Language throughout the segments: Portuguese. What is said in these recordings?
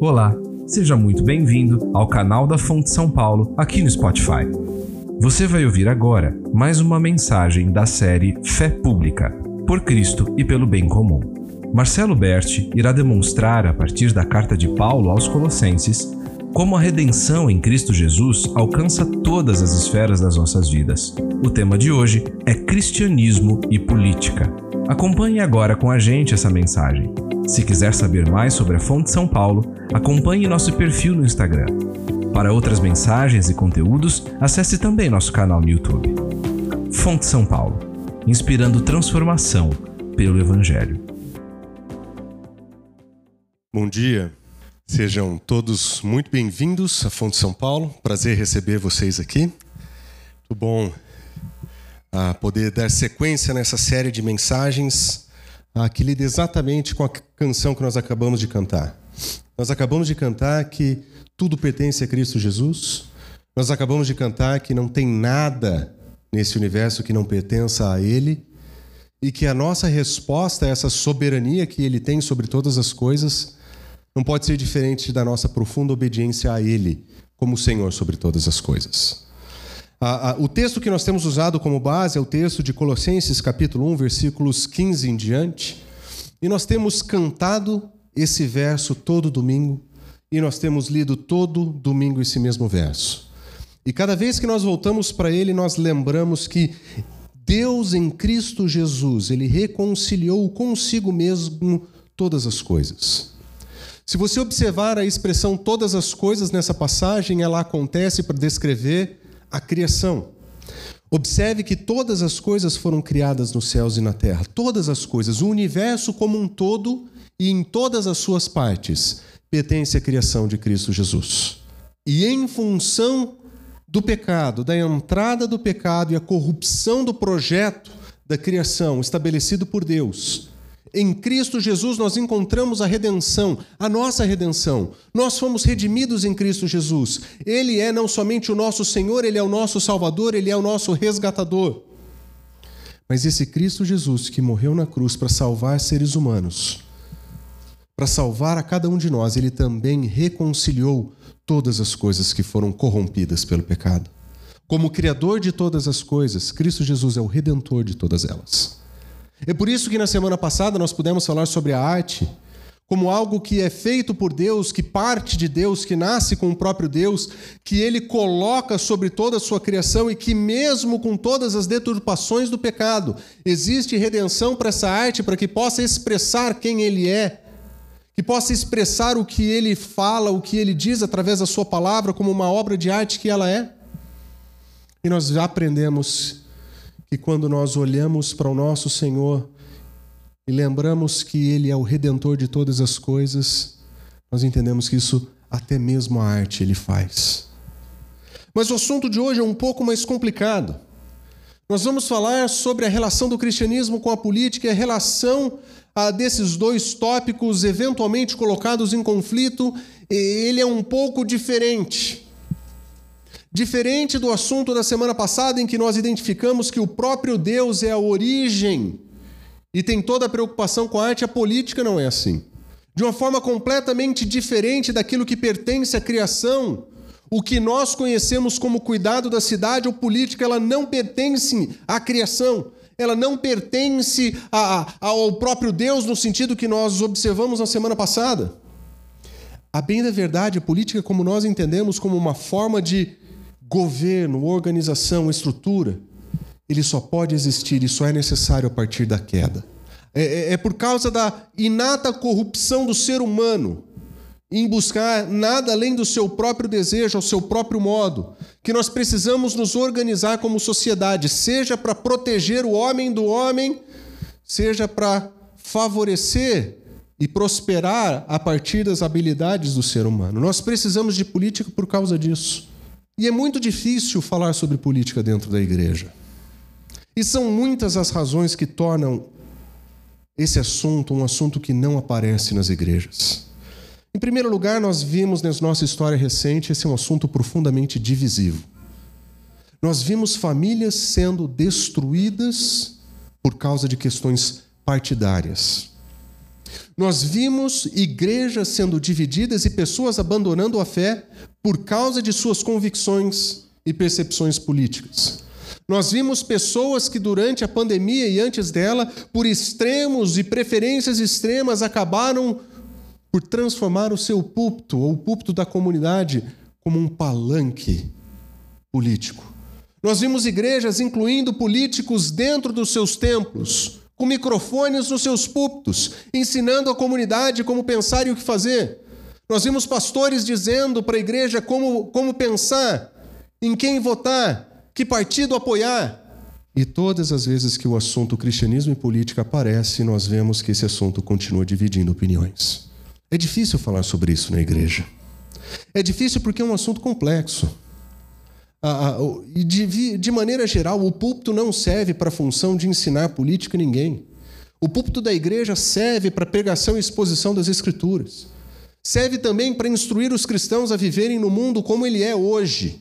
Olá, seja muito bem-vindo ao canal da Fonte São Paulo aqui no Spotify. Você vai ouvir agora mais uma mensagem da série Fé Pública, por Cristo e pelo bem comum. Marcelo Berti irá demonstrar, a partir da carta de Paulo aos Colossenses, como a redenção em Cristo Jesus alcança todas as esferas das nossas vidas. O tema de hoje é Cristianismo e Política. Acompanhe agora com a gente essa mensagem. Se quiser saber mais sobre a Fonte São Paulo, acompanhe nosso perfil no Instagram. Para outras mensagens e conteúdos, acesse também nosso canal no YouTube. Fonte São Paulo inspirando transformação pelo Evangelho. Bom dia. Sejam todos muito bem-vindos à Fonte São Paulo. Prazer receber vocês aqui. Muito bom ah, poder dar sequência nessa série de mensagens ah, que lida exatamente com a canção que nós acabamos de cantar. Nós acabamos de cantar que tudo pertence a Cristo Jesus. Nós acabamos de cantar que não tem nada nesse universo que não pertença a Ele e que a nossa resposta a essa soberania que Ele tem sobre todas as coisas não pode ser diferente da nossa profunda obediência a Ele, como Senhor sobre todas as coisas. O texto que nós temos usado como base é o texto de Colossenses, capítulo 1, versículos 15 em diante. E nós temos cantado esse verso todo domingo, e nós temos lido todo domingo esse mesmo verso. E cada vez que nós voltamos para ele, nós lembramos que Deus em Cristo Jesus, ele reconciliou consigo mesmo todas as coisas. Se você observar a expressão todas as coisas nessa passagem, ela acontece para descrever a criação. Observe que todas as coisas foram criadas nos céus e na terra, todas as coisas, o universo como um todo e em todas as suas partes pertence à criação de Cristo Jesus. E em função do pecado, da entrada do pecado e a corrupção do projeto da criação estabelecido por Deus, em Cristo Jesus nós encontramos a redenção, a nossa redenção. Nós fomos redimidos em Cristo Jesus. Ele é não somente o nosso Senhor, ele é o nosso Salvador, ele é o nosso resgatador. Mas esse Cristo Jesus que morreu na cruz para salvar seres humanos, para salvar a cada um de nós, ele também reconciliou todas as coisas que foram corrompidas pelo pecado. Como Criador de todas as coisas, Cristo Jesus é o redentor de todas elas. É por isso que na semana passada nós pudemos falar sobre a arte como algo que é feito por Deus, que parte de Deus, que nasce com o próprio Deus, que ele coloca sobre toda a sua criação e que, mesmo com todas as deturpações do pecado, existe redenção para essa arte para que possa expressar quem ele é, que possa expressar o que ele fala, o que ele diz através da sua palavra, como uma obra de arte que ela é. E nós já aprendemos que quando nós olhamos para o nosso Senhor e lembramos que Ele é o redentor de todas as coisas, nós entendemos que isso até mesmo a arte Ele faz. Mas o assunto de hoje é um pouco mais complicado. Nós vamos falar sobre a relação do cristianismo com a política e a relação ah, desses dois tópicos eventualmente colocados em conflito. Ele é um pouco diferente. Diferente do assunto da semana passada, em que nós identificamos que o próprio Deus é a origem e tem toda a preocupação com a arte, a política não é assim. De uma forma completamente diferente daquilo que pertence à criação, o que nós conhecemos como cuidado da cidade ou política, ela não pertence à criação, ela não pertence a, a, ao próprio Deus no sentido que nós observamos na semana passada. A bem da verdade, a política, como nós entendemos como uma forma de governo, organização, estrutura, ele só pode existir e só é necessário a partir da queda. É, é, é por causa da inata corrupção do ser humano em buscar nada além do seu próprio desejo, ao seu próprio modo, que nós precisamos nos organizar como sociedade, seja para proteger o homem do homem, seja para favorecer e prosperar a partir das habilidades do ser humano. Nós precisamos de política por causa disso. E é muito difícil falar sobre política dentro da igreja. E são muitas as razões que tornam esse assunto um assunto que não aparece nas igrejas. Em primeiro lugar, nós vimos na nossa história recente esse é um assunto profundamente divisivo. Nós vimos famílias sendo destruídas por causa de questões partidárias. Nós vimos igrejas sendo divididas e pessoas abandonando a fé por causa de suas convicções e percepções políticas. Nós vimos pessoas que durante a pandemia e antes dela, por extremos e preferências extremas, acabaram por transformar o seu púlpito ou o púlpito da comunidade como um palanque político. Nós vimos igrejas incluindo políticos dentro dos seus templos, com microfones nos seus púlpitos, ensinando a comunidade como pensar e o que fazer. Nós vimos pastores dizendo para a igreja como, como pensar, em quem votar, que partido apoiar? E todas as vezes que o assunto cristianismo e política aparece, nós vemos que esse assunto continua dividindo opiniões. É difícil falar sobre isso na igreja. É difícil porque é um assunto complexo. E de, de maneira geral, o púlpito não serve para a função de ensinar política ninguém. O púlpito da igreja serve para pregação e exposição das Escrituras. Serve também para instruir os cristãos a viverem no mundo como ele é hoje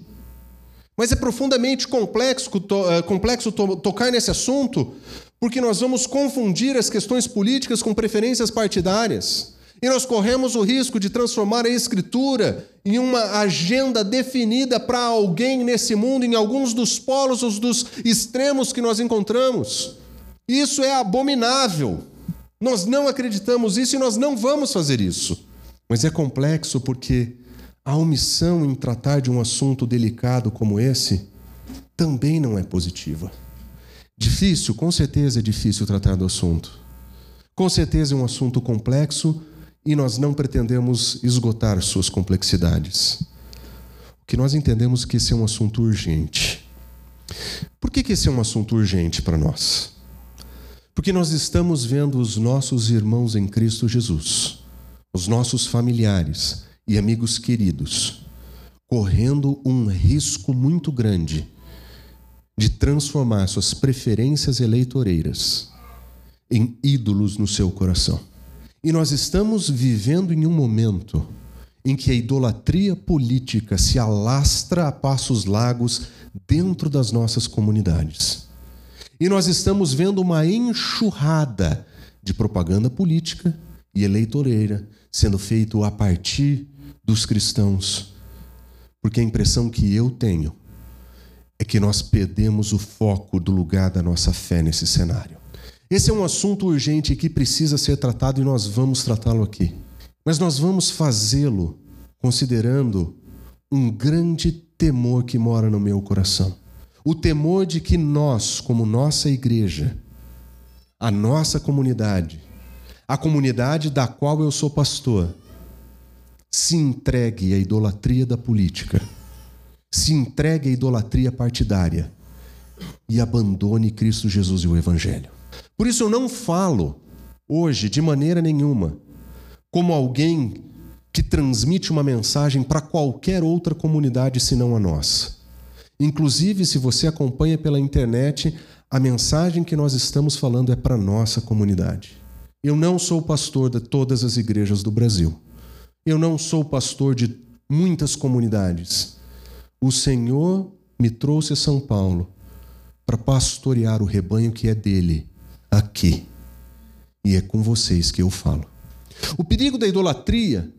mas é profundamente complexo, é, complexo tocar nesse assunto, porque nós vamos confundir as questões políticas com preferências partidárias. E nós corremos o risco de transformar a Escritura em uma agenda definida para alguém nesse mundo, em alguns dos polos ou dos extremos que nós encontramos. Isso é abominável. Nós não acreditamos isso e nós não vamos fazer isso. Mas é complexo porque a omissão em tratar de um assunto delicado como esse também não é positiva. Difícil, com certeza é difícil tratar do assunto. Com certeza é um assunto complexo e nós não pretendemos esgotar suas complexidades. O que nós entendemos que esse é um assunto urgente. Por que, que esse é um assunto urgente para nós? Porque nós estamos vendo os nossos irmãos em Cristo Jesus, os nossos familiares, e amigos queridos, correndo um risco muito grande de transformar suas preferências eleitoreiras em ídolos no seu coração. E nós estamos vivendo em um momento em que a idolatria política se alastra a passos largos dentro das nossas comunidades. E nós estamos vendo uma enxurrada de propaganda política e eleitoreira sendo feito a partir dos cristãos, porque a impressão que eu tenho é que nós perdemos o foco do lugar da nossa fé nesse cenário. Esse é um assunto urgente que precisa ser tratado e nós vamos tratá-lo aqui. Mas nós vamos fazê-lo considerando um grande temor que mora no meu coração. O temor de que nós, como nossa igreja, a nossa comunidade, a comunidade da qual eu sou pastor, se entregue à idolatria da política, se entregue à idolatria partidária e abandone Cristo Jesus e o Evangelho. Por isso eu não falo hoje de maneira nenhuma como alguém que transmite uma mensagem para qualquer outra comunidade senão a nossa. Inclusive, se você acompanha pela internet, a mensagem que nós estamos falando é para nossa comunidade. Eu não sou pastor de todas as igrejas do Brasil. Eu não sou pastor de muitas comunidades. O Senhor me trouxe a São Paulo para pastorear o rebanho que é dele, aqui. E é com vocês que eu falo. O perigo da idolatria,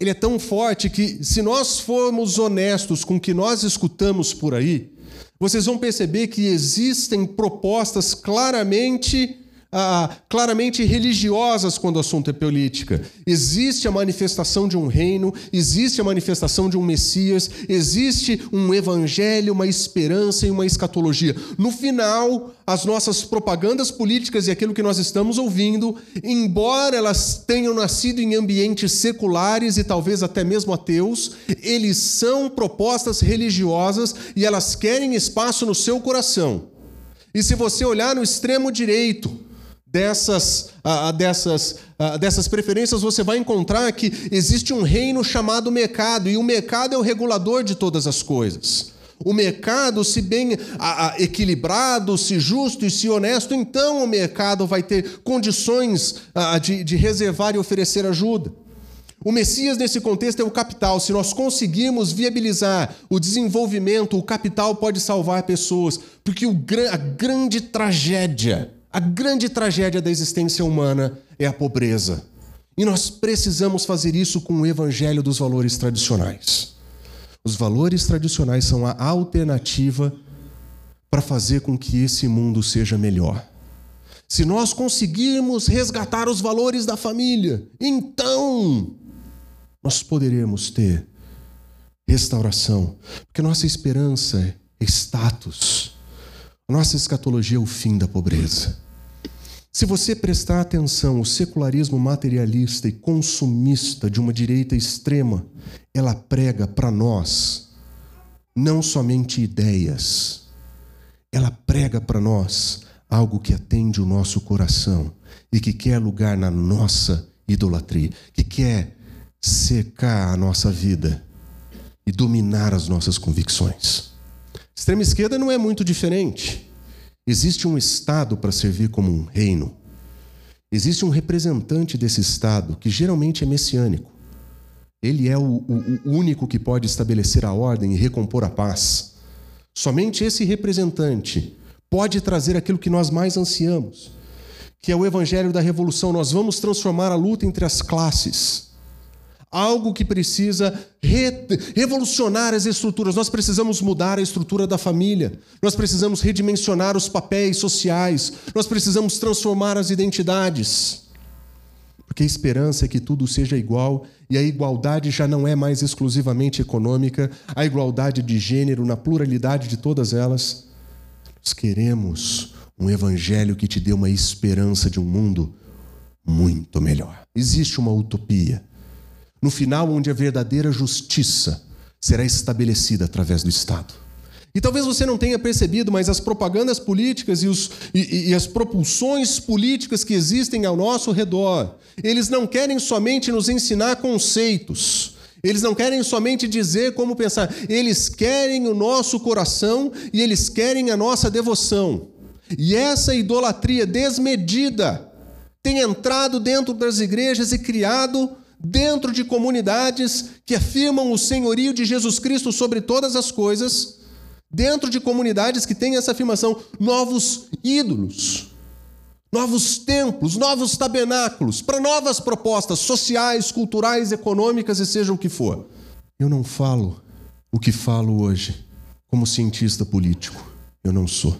ele é tão forte que se nós formos honestos com o que nós escutamos por aí, vocês vão perceber que existem propostas claramente ah, claramente religiosas quando o assunto é política. Existe a manifestação de um reino, existe a manifestação de um Messias, existe um evangelho, uma esperança e uma escatologia. No final, as nossas propagandas políticas e aquilo que nós estamos ouvindo, embora elas tenham nascido em ambientes seculares e talvez até mesmo ateus, eles são propostas religiosas e elas querem espaço no seu coração. E se você olhar no extremo direito, dessas, uh, dessas, uh, dessas preferências, você vai encontrar que existe um reino chamado mercado, e o mercado é o regulador de todas as coisas. O mercado, se bem equilibrado, se justo e se honesto, então o mercado vai ter condições de, de reservar e oferecer ajuda. O Messias, nesse contexto, é o capital. Se nós conseguirmos viabilizar o desenvolvimento, o capital pode salvar pessoas, porque a grande tragédia a grande tragédia da existência humana é a pobreza. E nós precisamos fazer isso com o evangelho dos valores tradicionais. Os valores tradicionais são a alternativa para fazer com que esse mundo seja melhor. Se nós conseguirmos resgatar os valores da família, então nós poderemos ter restauração, porque nossa esperança é status. Nossa escatologia é o fim da pobreza. Se você prestar atenção, o secularismo materialista e consumista de uma direita extrema, ela prega para nós não somente ideias, ela prega para nós algo que atende o nosso coração e que quer lugar na nossa idolatria, que quer secar a nossa vida e dominar as nossas convicções. Extrema esquerda não é muito diferente. Existe um Estado para servir como um reino. Existe um representante desse Estado, que geralmente é messiânico. Ele é o, o, o único que pode estabelecer a ordem e recompor a paz. Somente esse representante pode trazer aquilo que nós mais ansiamos, que é o evangelho da revolução. Nós vamos transformar a luta entre as classes algo que precisa re revolucionar as estruturas. Nós precisamos mudar a estrutura da família, nós precisamos redimensionar os papéis sociais, nós precisamos transformar as identidades. Porque a esperança é que tudo seja igual e a igualdade já não é mais exclusivamente econômica, a igualdade de gênero, na pluralidade de todas elas. Nós queremos um evangelho que te dê uma esperança de um mundo muito melhor. Existe uma utopia no final, onde a verdadeira justiça será estabelecida através do Estado. E talvez você não tenha percebido, mas as propagandas políticas e, os, e, e, as propulsões políticas que existem ao nosso redor, eles não querem somente nos ensinar conceitos, eles não querem somente dizer como pensar, eles querem o nosso coração e eles querem a nossa devoção. E essa idolatria desmedida tem entrado dentro das igrejas e criado dentro de comunidades que afirmam o senhorio de Jesus Cristo sobre todas as coisas, dentro de comunidades que têm essa afirmação, novos ídolos, novos templos, novos tabernáculos, para novas propostas sociais, culturais, econômicas e seja o que for. Eu não falo o que falo hoje como cientista político. Eu não sou.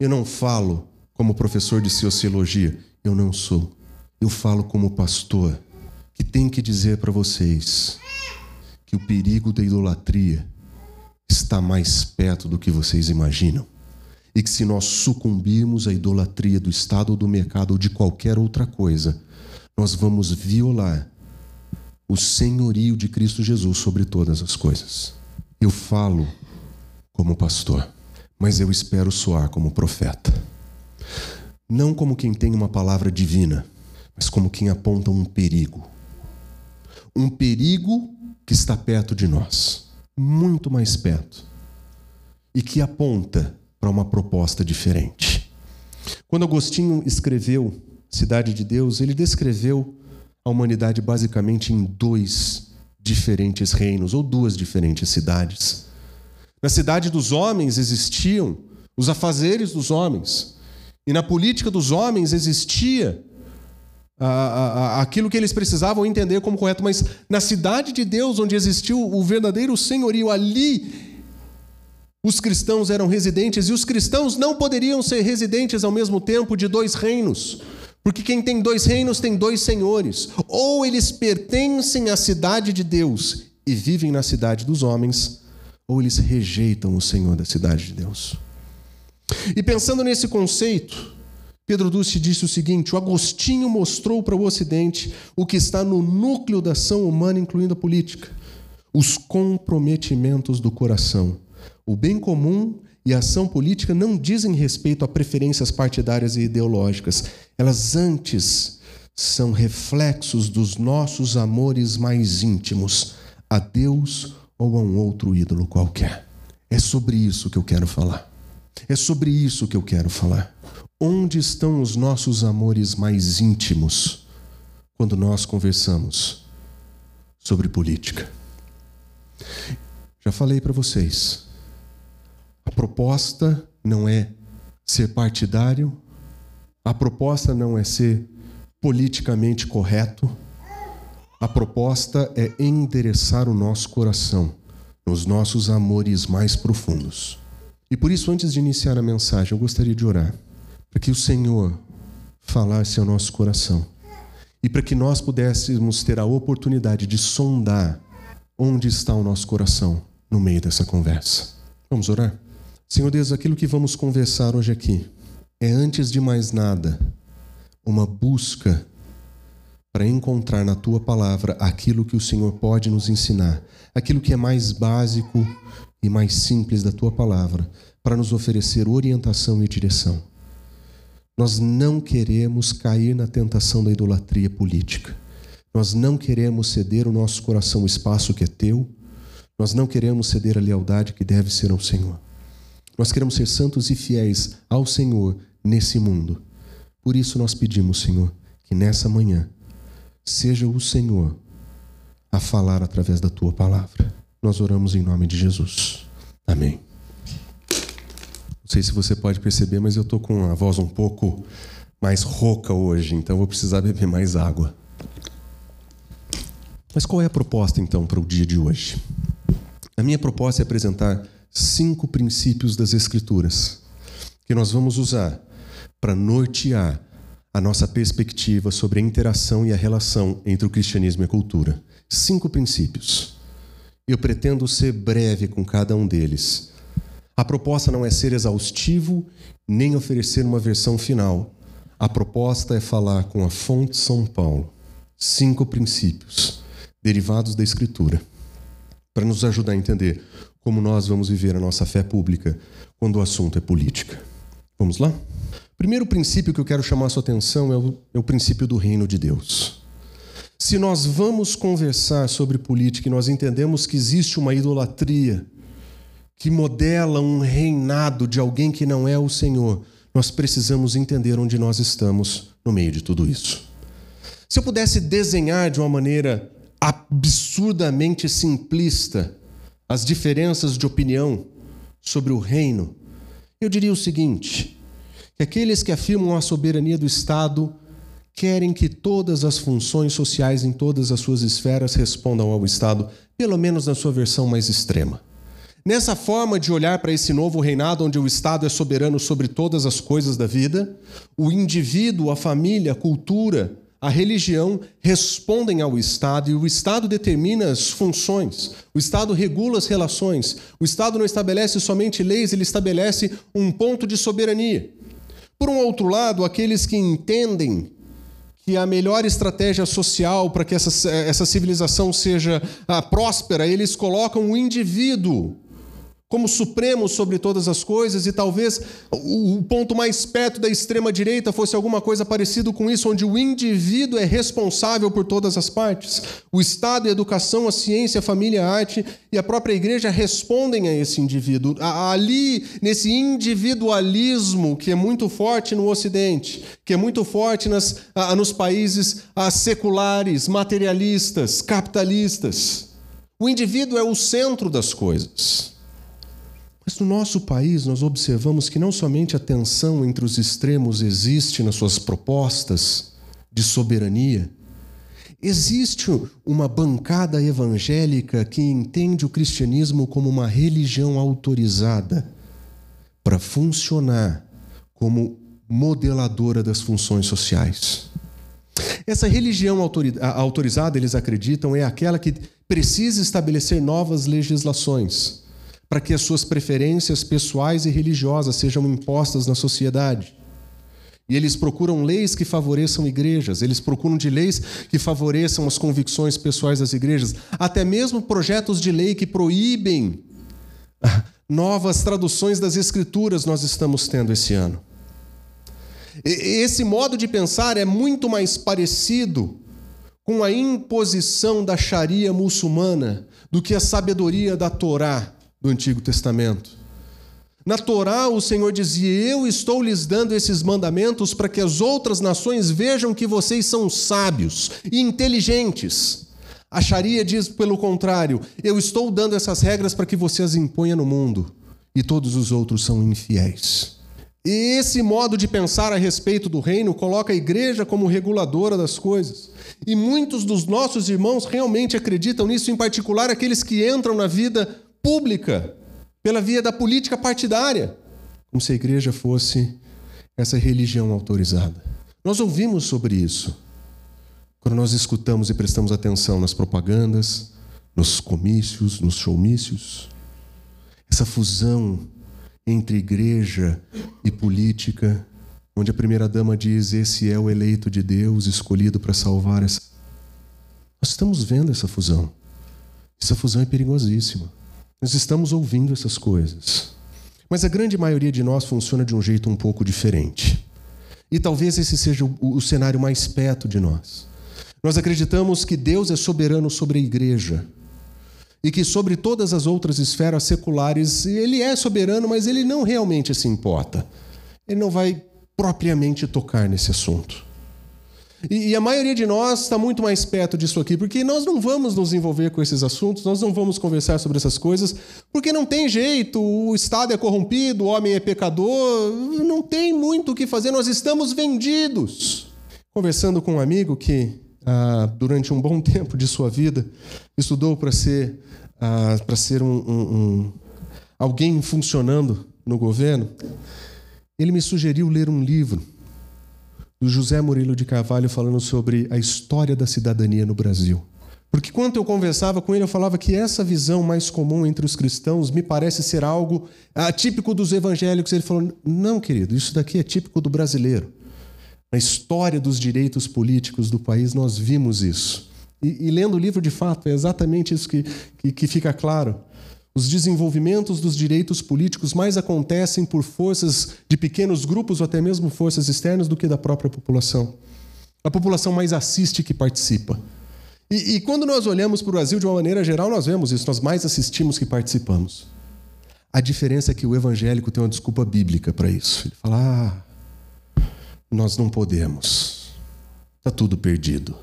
Eu não falo como professor de sociologia. Eu não sou. Eu falo como pastor que tem que dizer para vocês que o perigo da idolatria está mais perto do que vocês imaginam. E que se nós sucumbirmos à idolatria do Estado ou do mercado ou de qualquer outra coisa, nós vamos violar o senhorio de Cristo Jesus sobre todas as coisas. Eu falo como pastor, mas eu espero soar como profeta. Não como quem tem uma palavra divina, mas como quem aponta um perigo um perigo que está perto de nós, muito mais perto, e que aponta para uma proposta diferente. Quando Agostinho escreveu Cidade de Deus, ele descreveu a humanidade basicamente em dois diferentes reinos ou duas diferentes cidades. Na cidade dos homens existiam os afazeres dos homens, e na política dos homens existia aquilo que eles precisavam entender como correto, mas na cidade de Deus, onde existiu o verdadeiro senhorio, ali os cristãos eram residentes e os cristãos não poderiam ser residentes ao mesmo tempo de dois reinos. Porque quem tem dois reinos tem dois senhores. Ou eles pertencem à cidade de Deus e vivem na cidade dos homens, ou eles rejeitam o Senhor da cidade de Deus. E pensando nesse conceito, Pedro Duce disse o seguinte: o Agostinho mostrou para o Ocidente o que está no núcleo da ação humana, incluindo a política: os comprometimentos do coração. O bem comum e a ação política não dizem respeito a preferências partidárias e ideológicas. Elas antes são reflexos dos nossos amores mais íntimos a Deus ou a um outro ídolo qualquer. É sobre isso que eu quero falar. É sobre isso que eu quero falar. Onde estão os nossos amores mais íntimos quando nós conversamos sobre política? Já falei para vocês. A proposta não é ser partidário, a proposta não é ser politicamente correto. A proposta é endereçar o nosso coração nos nossos amores mais profundos. E por isso, antes de iniciar a mensagem, eu gostaria de orar para que o Senhor falasse ao nosso coração e para que nós pudéssemos ter a oportunidade de sondar onde está o nosso coração no meio dessa conversa. Vamos orar? Senhor Deus, aquilo que vamos conversar hoje aqui é, antes de mais nada, uma busca para encontrar na tua palavra aquilo que o Senhor pode nos ensinar, aquilo que é mais básico e mais simples da tua palavra, para nos oferecer orientação e direção. Nós não queremos cair na tentação da idolatria política. Nós não queremos ceder o nosso coração o espaço que é teu. Nós não queremos ceder a lealdade que deve ser ao Senhor. Nós queremos ser santos e fiéis ao Senhor nesse mundo. Por isso nós pedimos, Senhor, que nessa manhã seja o Senhor a falar através da tua palavra. Nós oramos em nome de Jesus. Amém. Não sei se você pode perceber, mas eu estou com a voz um pouco mais rouca hoje, então vou precisar beber mais água. Mas qual é a proposta então para o dia de hoje? A minha proposta é apresentar cinco princípios das Escrituras que nós vamos usar para nortear a nossa perspectiva sobre a interação e a relação entre o cristianismo e a cultura. Cinco princípios. Eu pretendo ser breve com cada um deles. A proposta não é ser exaustivo nem oferecer uma versão final. A proposta é falar com a fonte São Paulo. Cinco princípios derivados da Escritura para nos ajudar a entender como nós vamos viver a nossa fé pública quando o assunto é política. Vamos lá? Primeiro princípio que eu quero chamar a sua atenção é o, é o princípio do reino de Deus. Se nós vamos conversar sobre política e nós entendemos que existe uma idolatria que modela um reinado de alguém que não é o Senhor, nós precisamos entender onde nós estamos no meio de tudo isso. Se eu pudesse desenhar de uma maneira absurdamente simplista as diferenças de opinião sobre o reino, eu diria o seguinte: que aqueles que afirmam a soberania do Estado querem que todas as funções sociais em todas as suas esferas respondam ao Estado, pelo menos na sua versão mais extrema. Nessa forma de olhar para esse novo reinado, onde o Estado é soberano sobre todas as coisas da vida, o indivíduo, a família, a cultura, a religião respondem ao Estado e o Estado determina as funções, o Estado regula as relações, o Estado não estabelece somente leis, ele estabelece um ponto de soberania. Por um outro lado, aqueles que entendem que a melhor estratégia social para que essa, essa civilização seja ah, próspera, eles colocam o indivíduo como supremo sobre todas as coisas, e talvez o ponto mais perto da extrema-direita fosse alguma coisa parecido com isso, onde o indivíduo é responsável por todas as partes. O Estado, a educação, a ciência, a família, a arte e a própria igreja respondem a esse indivíduo. Ali, nesse individualismo que é muito forte no Ocidente, que é muito forte nas, nos países seculares, materialistas, capitalistas. O indivíduo é o centro das coisas. Mas no nosso país, nós observamos que não somente a tensão entre os extremos existe nas suas propostas de soberania, existe uma bancada evangélica que entende o cristianismo como uma religião autorizada para funcionar como modeladora das funções sociais. Essa religião autorizada, eles acreditam, é aquela que precisa estabelecer novas legislações para que as suas preferências pessoais e religiosas sejam impostas na sociedade. E eles procuram leis que favoreçam igrejas, eles procuram de leis que favoreçam as convicções pessoais das igrejas, até mesmo projetos de lei que proíbem novas traduções das escrituras nós estamos tendo esse ano. Esse modo de pensar é muito mais parecido com a imposição da Sharia muçulmana do que a sabedoria da Torá do Antigo Testamento. Na Torá, o Senhor dizia: Eu estou lhes dando esses mandamentos para que as outras nações vejam que vocês são sábios e inteligentes. A Sharia diz, pelo contrário: Eu estou dando essas regras para que você as imponha no mundo e todos os outros são infiéis. E esse modo de pensar a respeito do reino coloca a igreja como reguladora das coisas. E muitos dos nossos irmãos realmente acreditam nisso, em particular aqueles que entram na vida pública pela via da política partidária, como se a igreja fosse essa religião autorizada. Nós ouvimos sobre isso quando nós escutamos e prestamos atenção nas propagandas, nos comícios, nos showmícios. Essa fusão entre igreja e política, onde a primeira-dama diz: Esse é o eleito de Deus, escolhido para salvar essa. Nós estamos vendo essa fusão. Essa fusão é perigosíssima. Nós estamos ouvindo essas coisas. Mas a grande maioria de nós funciona de um jeito um pouco diferente. E talvez esse seja o, o cenário mais perto de nós. Nós acreditamos que Deus é soberano sobre a igreja, e que sobre todas as outras esferas seculares ele é soberano, mas ele não realmente se importa. Ele não vai propriamente tocar nesse assunto. E, a maioria de nós está muito mais perto disso aqui, porque nós não vamos nos envolver com esses assuntos, nós não vamos conversar sobre essas coisas, porque não tem jeito, o Estado é corrompido, o homem é pecador, não tem muito o que fazer, nós estamos vendidos. Conversando com um amigo que, ah, durante um bom tempo de sua vida, estudou para ser ah, para ser um, um, um, alguém funcionando no governo, ele me sugeriu ler um livro do José Murilo de Carvalho falando sobre a história da cidadania no Brasil. Porque quando eu conversava com ele, eu falava que essa visão mais comum entre os cristãos me parece ser algo atípico dos evangélicos. Ele falou: não, querido, isso daqui é típico do brasileiro. Na história dos direitos políticos do país, nós vimos isso. E, e, lendo o livro, de fato, é exatamente isso que, que, que fica claro. Os desenvolvimentos dos direitos políticos mais acontecem por forças de pequenos grupos ou até mesmo forças externas do que da própria população. A população mais assiste que participa. E, e quando nós olhamos para o Brasil de uma maneira geral, nós vemos isso, nós mais assistimos que participamos. A diferença é que o evangélico tem uma desculpa bíblica para isso. Ele fala: ah, nós não podemos, está tudo perdido.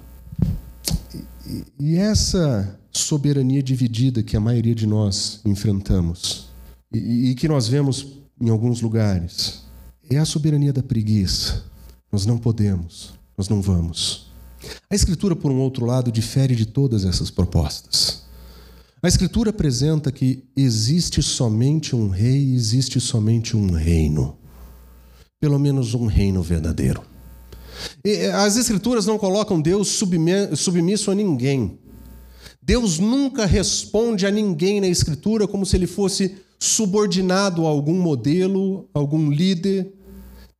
E essa soberania dividida que a maioria de nós enfrentamos e, e que nós vemos em alguns lugares é a soberania da preguiça. Nós não podemos, nós não vamos. A Escritura, por um outro lado, difere de todas essas propostas. A Escritura apresenta que existe somente um rei, existe somente um reino. Pelo menos um reino verdadeiro. As Escrituras não colocam Deus submisso a ninguém. Deus nunca responde a ninguém na Escritura como se ele fosse subordinado a algum modelo, algum líder.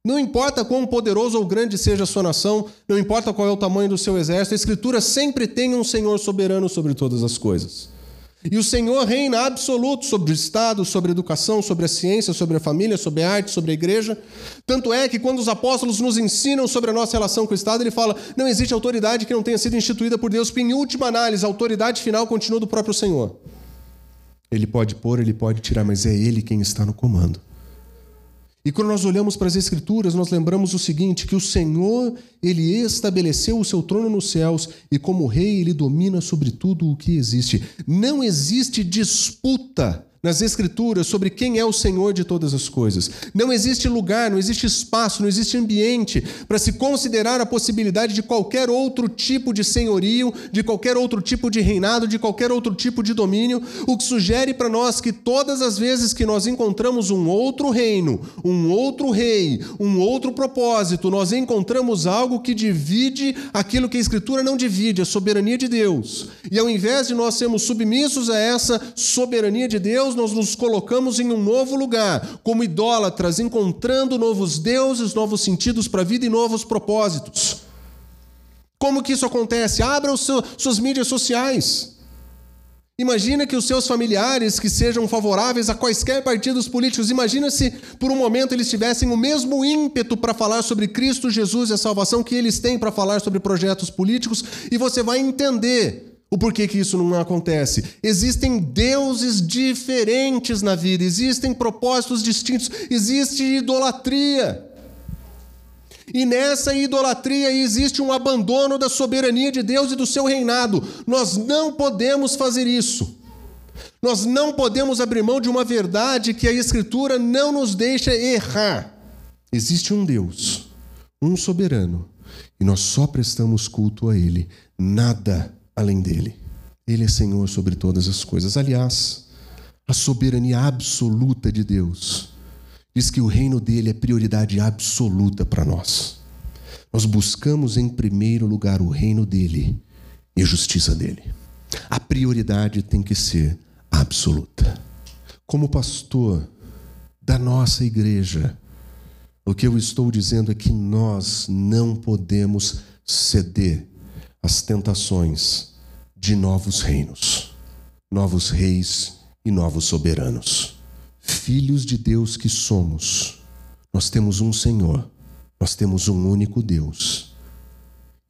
Não importa quão poderoso ou grande seja a sua nação, não importa qual é o tamanho do seu exército, a Escritura sempre tem um Senhor soberano sobre todas as coisas. E o Senhor reina absoluto sobre o Estado, sobre a educação, sobre a ciência, sobre a família, sobre a arte, sobre a igreja. Tanto é que quando os apóstolos nos ensinam sobre a nossa relação com o Estado, ele fala: não existe autoridade que não tenha sido instituída por Deus, porque em última análise, a autoridade final continua do próprio Senhor. Ele pode pôr, ele pode tirar, mas é ele quem está no comando. E quando nós olhamos para as Escrituras, nós lembramos o seguinte: que o Senhor, ele estabeleceu o seu trono nos céus e, como rei, ele domina sobre tudo o que existe. Não existe disputa nas Escrituras sobre quem é o Senhor de todas as coisas. Não existe lugar, não existe espaço, não existe ambiente para se considerar a possibilidade de qualquer outro tipo de senhorio, de qualquer outro tipo de reinado, de qualquer outro tipo de domínio, o que sugere para nós que todas as vezes que nós encontramos um outro reino, um outro rei, um outro propósito, nós encontramos algo que divide aquilo que a Escritura não divide, a soberania de Deus. E ao invés de nós sermos submissos a essa soberania de Deus, nós nos colocamos em um novo lugar, como idólatras, encontrando novos deuses, novos sentidos para a vida e novos propósitos. Como que isso acontece? Abra seu, suas mídias sociais. Imagina que os seus familiares que sejam favoráveis a quaisquer partidos políticos, imagina se por um momento eles tivessem o mesmo ímpeto para falar sobre Cristo Jesus e a salvação que eles têm para falar sobre projetos políticos, e você vai entender o porquê que isso não acontece? Existem deuses diferentes na vida, existem propósitos distintos, existe idolatria. E nessa idolatria existe um abandono da soberania de Deus e do seu reinado. Nós não podemos fazer isso. Nós não podemos abrir mão de uma verdade que a Escritura não nos deixa errar. Existe um Deus, um soberano, e nós só prestamos culto a Ele, nada além dele. Ele é Senhor sobre todas as coisas. Aliás, a soberania absoluta de Deus diz que o reino dele é prioridade absoluta para nós. Nós buscamos em primeiro lugar o reino dele e a justiça dele. A prioridade tem que ser absoluta. Como pastor da nossa igreja, o que eu estou dizendo é que nós não podemos ceder às tentações de novos reinos, novos reis e novos soberanos. Filhos de Deus que somos, nós temos um Senhor, nós temos um único Deus,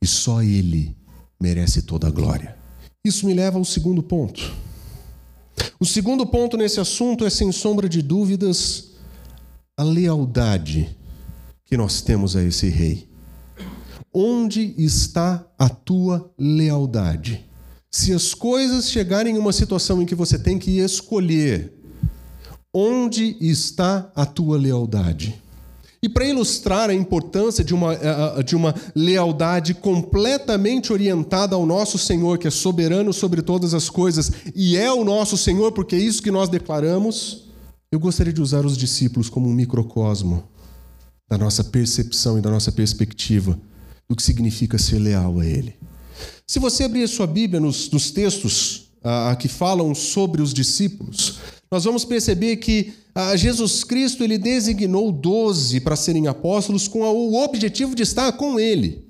e só Ele merece toda a glória. Isso me leva ao segundo ponto. O segundo ponto nesse assunto é, sem sombra de dúvidas, a lealdade que nós temos a esse rei. Onde está a tua lealdade? Se as coisas chegarem em uma situação em que você tem que escolher, onde está a tua lealdade? E para ilustrar a importância de uma, de uma lealdade completamente orientada ao nosso Senhor, que é soberano sobre todas as coisas e é o nosso Senhor, porque é isso que nós declaramos, eu gostaria de usar os discípulos como um microcosmo da nossa percepção e da nossa perspectiva do que significa ser leal a Ele. Se você abrir a sua Bíblia nos, nos textos ah, que falam sobre os discípulos, nós vamos perceber que ah, Jesus Cristo ele designou doze para serem apóstolos com o objetivo de estar com Ele.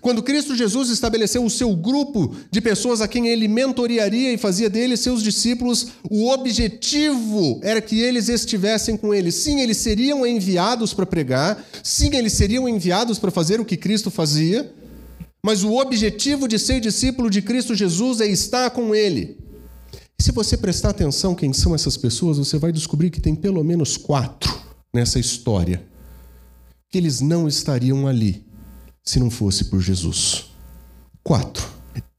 Quando Cristo Jesus estabeleceu o seu grupo de pessoas a quem ele mentoriaria e fazia deles seus discípulos, o objetivo era que eles estivessem com ele. Sim, eles seriam enviados para pregar, sim, eles seriam enviados para fazer o que Cristo fazia, mas o objetivo de ser discípulo de Cristo Jesus é estar com ele. E se você prestar atenção quem são essas pessoas, você vai descobrir que tem pelo menos quatro nessa história que eles não estariam ali se não fosse por Jesus. Quatro.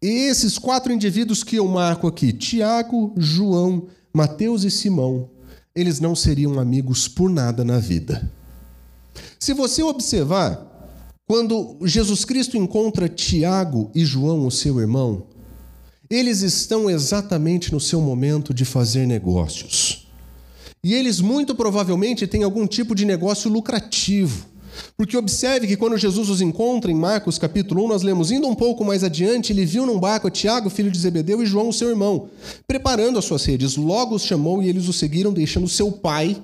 Esses quatro indivíduos que eu marco aqui, Tiago, João, Mateus e Simão, eles não seriam amigos por nada na vida. Se você observar, quando Jesus Cristo encontra Tiago e João, o seu irmão, eles estão exatamente no seu momento de fazer negócios. E eles muito provavelmente têm algum tipo de negócio lucrativo. Porque observe que quando Jesus os encontra em Marcos capítulo 1, nós lemos, indo um pouco mais adiante, ele viu num barco Tiago, filho de Zebedeu, e João, seu irmão, preparando as suas redes. Logo os chamou e eles o seguiram, deixando seu pai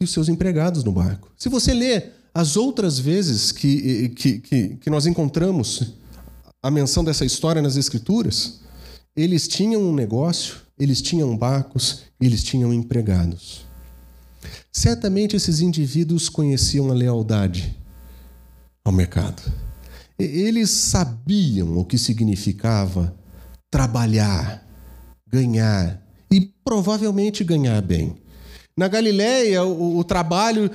e os seus empregados no barco. Se você ler as outras vezes que, que, que, que nós encontramos a menção dessa história nas Escrituras, eles tinham um negócio, eles tinham barcos, eles tinham empregados. Certamente esses indivíduos conheciam a lealdade ao mercado. Eles sabiam o que significava trabalhar, ganhar e provavelmente ganhar bem. Na Galiléia, o, o, trabalho,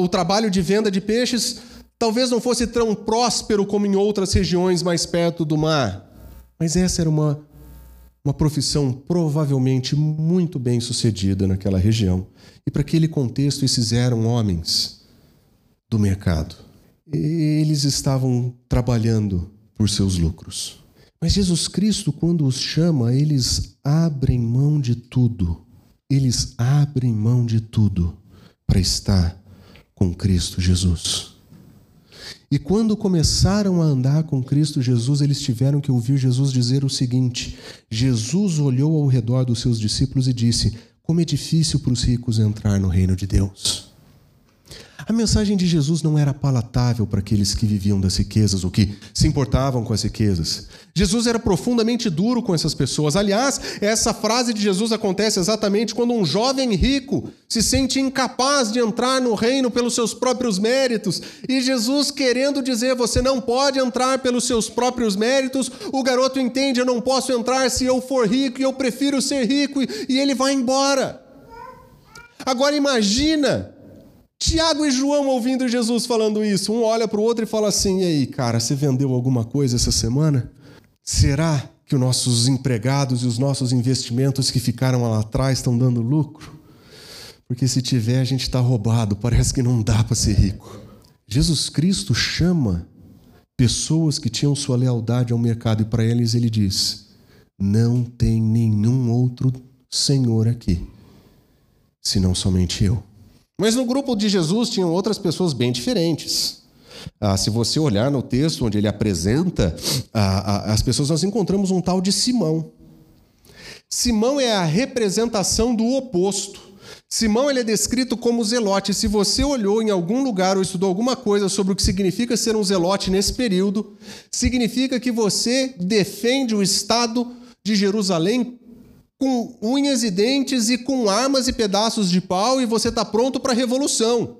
o trabalho de venda de peixes talvez não fosse tão próspero como em outras regiões mais perto do mar, mas essa era uma uma profissão provavelmente muito bem sucedida naquela região. E para aquele contexto, esses eram homens do mercado. Eles estavam trabalhando por seus lucros. Mas Jesus Cristo, quando os chama, eles abrem mão de tudo. Eles abrem mão de tudo para estar com Cristo Jesus. E quando começaram a andar com Cristo Jesus, eles tiveram que ouvir Jesus dizer o seguinte: Jesus olhou ao redor dos seus discípulos e disse: Como é difícil para os ricos entrar no reino de Deus. A mensagem de Jesus não era palatável para aqueles que viviam das riquezas ou que se importavam com as riquezas. Jesus era profundamente duro com essas pessoas. Aliás, essa frase de Jesus acontece exatamente quando um jovem rico se sente incapaz de entrar no reino pelos seus próprios méritos. E Jesus querendo dizer: você não pode entrar pelos seus próprios méritos. O garoto entende: eu não posso entrar se eu for rico e eu prefiro ser rico. E ele vai embora. Agora imagina Tiago e João ouvindo Jesus falando isso, um olha para o outro e fala assim: e aí, cara, você vendeu alguma coisa essa semana? Será que os nossos empregados e os nossos investimentos que ficaram lá atrás estão dando lucro? Porque se tiver, a gente está roubado, parece que não dá para ser rico. Jesus Cristo chama pessoas que tinham sua lealdade ao mercado e para eles ele diz: Não tem nenhum outro Senhor aqui, senão somente eu. Mas no grupo de Jesus tinham outras pessoas bem diferentes. Ah, se você olhar no texto onde ele apresenta ah, ah, as pessoas, nós encontramos um tal de Simão. Simão é a representação do oposto. Simão ele é descrito como zelote. Se você olhou em algum lugar ou estudou alguma coisa sobre o que significa ser um zelote nesse período, significa que você defende o Estado de Jerusalém com unhas e dentes e com armas e pedaços de pau e você está pronto para a revolução.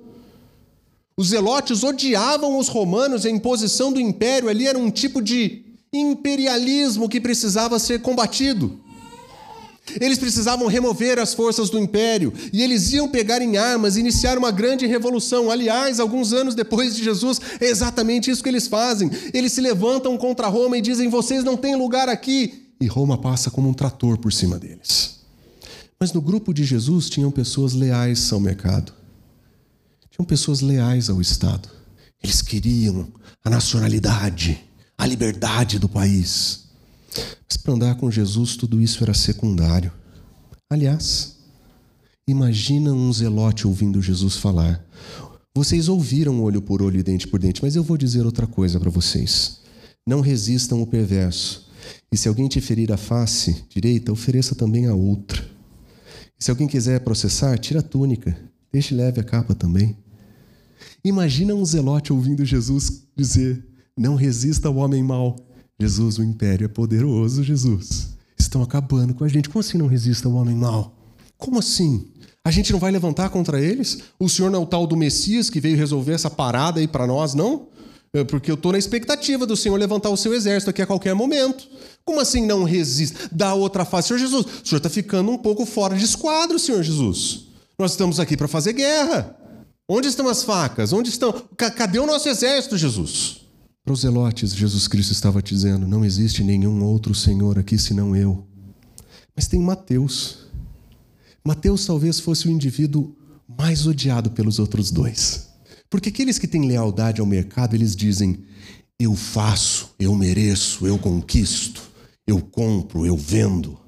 Os zelotes odiavam os romanos, a imposição do império ali era um tipo de imperialismo que precisava ser combatido. Eles precisavam remover as forças do império e eles iam pegar em armas e iniciar uma grande revolução. Aliás, alguns anos depois de Jesus, é exatamente isso que eles fazem. Eles se levantam contra Roma e dizem: Vocês não têm lugar aqui. E Roma passa como um trator por cima deles. Mas no grupo de Jesus tinham pessoas leais ao mercado, tinham pessoas leais ao Estado. Eles queriam a nacionalidade, a liberdade do país. Mas para andar com Jesus, tudo isso era secundário. Aliás, imagina um zelote ouvindo Jesus falar. Vocês ouviram olho por olho e dente por dente, mas eu vou dizer outra coisa para vocês. Não resistam o perverso. E se alguém te ferir a face direita, ofereça também a outra. E se alguém quiser processar, tira a túnica, deixe leve a capa também. Imagina um zelote ouvindo Jesus dizer: Não resista ao homem mau, Jesus, o império é poderoso, Jesus. Estão acabando com a gente. Como assim não resista ao homem mau? Como assim? A gente não vai levantar contra eles? O senhor não é o tal do Messias que veio resolver essa parada aí para nós, não? É, porque eu estou na expectativa do Senhor levantar o seu exército aqui a qualquer momento. Como assim não resista? Dá outra face. Senhor Jesus, o senhor está ficando um pouco fora de esquadro, Senhor Jesus. Nós estamos aqui para fazer guerra. Onde estão as facas? Onde estão? Cadê o nosso exército, Jesus? Para os zelotes, Jesus Cristo estava dizendo: não existe nenhum outro Senhor aqui senão eu. Mas tem Mateus. Mateus talvez fosse o indivíduo mais odiado pelos outros dois. Porque aqueles que têm lealdade ao mercado, eles dizem: eu faço, eu mereço, eu conquisto, eu compro, eu vendo.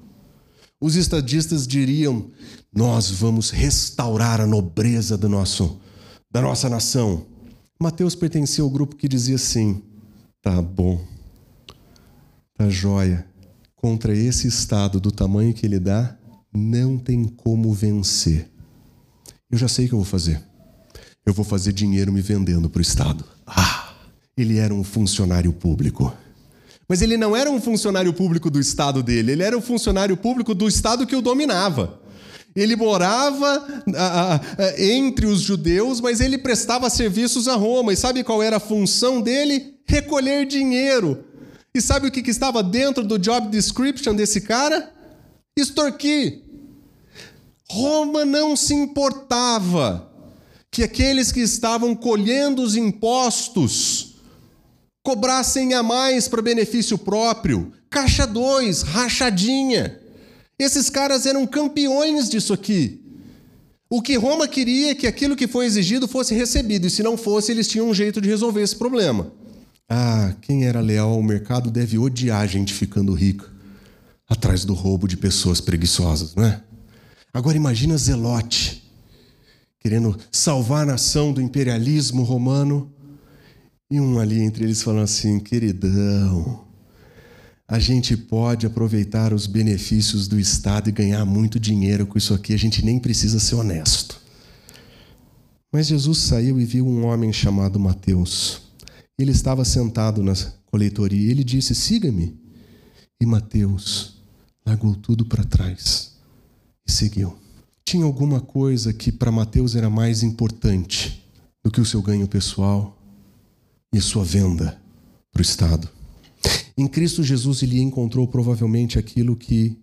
Os estadistas diriam: nós vamos restaurar a nobreza do nosso, da nossa nação. Mateus pertencia ao grupo que dizia assim: Tá bom. Tá joia. Contra esse estado do tamanho que ele dá, não tem como vencer. Eu já sei o que eu vou fazer. Eu vou fazer dinheiro me vendendo para o Estado. Ah, ele era um funcionário público. Mas ele não era um funcionário público do Estado dele, ele era um funcionário público do Estado que o dominava. Ele morava entre os judeus, mas ele prestava serviços a Roma. E sabe qual era a função dele? Recolher dinheiro. E sabe o que, que estava dentro do job description desse cara? Extorquir. Roma não se importava que aqueles que estavam colhendo os impostos cobrassem a mais para benefício próprio. Caixa 2, rachadinha. Esses caras eram campeões disso aqui. O que Roma queria é que aquilo que foi exigido fosse recebido, e se não fosse, eles tinham um jeito de resolver esse problema. Ah, quem era leal ao mercado deve odiar a gente ficando rica, atrás do roubo de pessoas preguiçosas, não é? Agora imagina Zelote, querendo salvar a nação do imperialismo romano, e um ali entre eles falando assim: queridão, a gente pode aproveitar os benefícios do Estado e ganhar muito dinheiro com isso aqui, a gente nem precisa ser honesto. Mas Jesus saiu e viu um homem chamado Mateus. Ele estava sentado na coletoria e ele disse: Siga-me. E Mateus largou tudo para trás e seguiu. Tinha alguma coisa que para Mateus era mais importante do que o seu ganho pessoal e a sua venda para o Estado. Em Cristo Jesus ele encontrou provavelmente aquilo que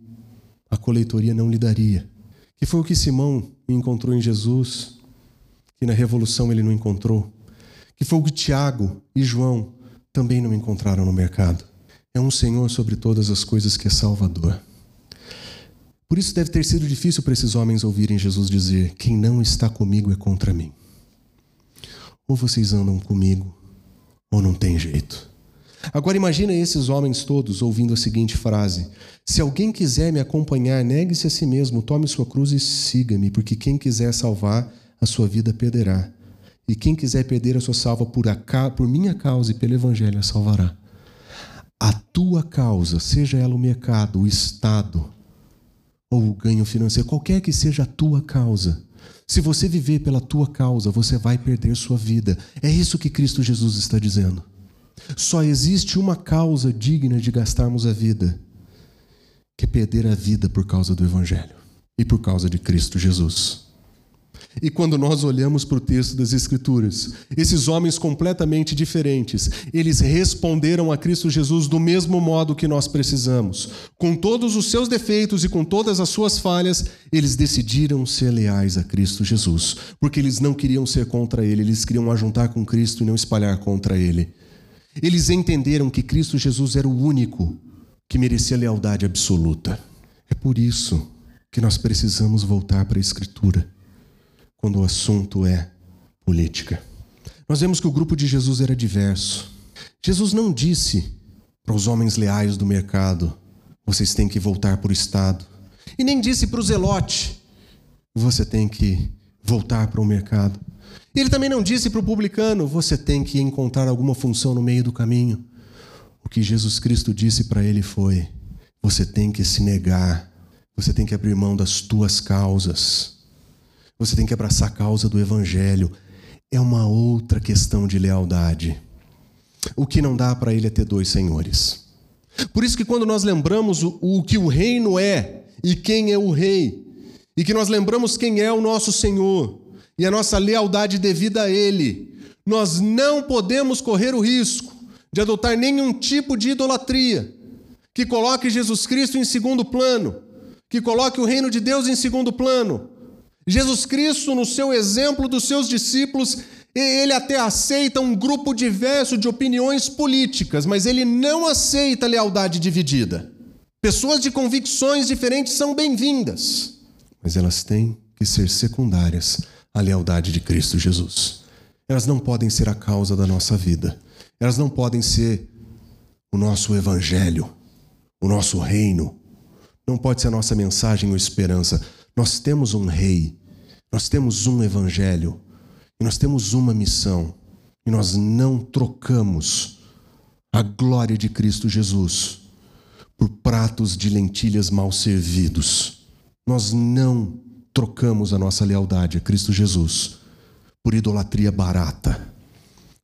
a coletoria não lhe daria, que foi o que Simão encontrou em Jesus, que na revolução ele não encontrou, que foi o que Tiago e João também não encontraram no mercado. É um Senhor sobre todas as coisas que é Salvador. Por isso deve ter sido difícil para esses homens ouvirem Jesus dizer: Quem não está comigo é contra mim. Ou vocês andam comigo, ou não tem jeito. Agora imagina esses homens todos ouvindo a seguinte frase: Se alguém quiser me acompanhar, negue-se a si mesmo, tome sua cruz e siga-me, porque quem quiser salvar a sua vida perderá. E quem quiser perder a sua salva por, a, por minha causa e pelo evangelho a salvará. A tua causa, seja ela o mercado, o Estado ou o ganho financeiro, qualquer que seja a tua causa, se você viver pela tua causa, você vai perder sua vida. É isso que Cristo Jesus está dizendo. Só existe uma causa digna de gastarmos a vida, que é perder a vida por causa do Evangelho e por causa de Cristo Jesus. E quando nós olhamos para o texto das Escrituras, esses homens completamente diferentes, eles responderam a Cristo Jesus do mesmo modo que nós precisamos. Com todos os seus defeitos e com todas as suas falhas, eles decidiram ser leais a Cristo Jesus, porque eles não queriam ser contra ele, eles queriam ajuntar com Cristo e não espalhar contra ele. Eles entenderam que Cristo Jesus era o único que merecia lealdade absoluta. É por isso que nós precisamos voltar para a Escritura quando o assunto é política. Nós vemos que o grupo de Jesus era diverso. Jesus não disse para os homens leais do mercado: vocês têm que voltar para o Estado. E nem disse para o zelote: você tem que voltar para o mercado. Ele também não disse para o publicano: você tem que encontrar alguma função no meio do caminho. O que Jesus Cristo disse para ele foi: você tem que se negar, você tem que abrir mão das tuas causas. Você tem que abraçar a causa do Evangelho. É uma outra questão de lealdade. O que não dá para ele é ter dois senhores. Por isso que quando nós lembramos o, o que o reino é e quem é o rei, e que nós lembramos quem é o nosso Senhor e a nossa lealdade devida a Ele, nós não podemos correr o risco de adotar nenhum tipo de idolatria que coloque Jesus Cristo em segundo plano, que coloque o reino de Deus em segundo plano, Jesus Cristo, no seu exemplo dos seus discípulos, ele até aceita um grupo diverso de opiniões políticas, mas ele não aceita lealdade dividida. Pessoas de convicções diferentes são bem-vindas, mas elas têm que ser secundárias à lealdade de Cristo Jesus. Elas não podem ser a causa da nossa vida. Elas não podem ser o nosso evangelho, o nosso reino. Não pode ser a nossa mensagem ou esperança. Nós temos um rei, nós temos um evangelho, e nós temos uma missão, e nós não trocamos a glória de Cristo Jesus por pratos de lentilhas mal servidos. Nós não trocamos a nossa lealdade a Cristo Jesus por idolatria barata,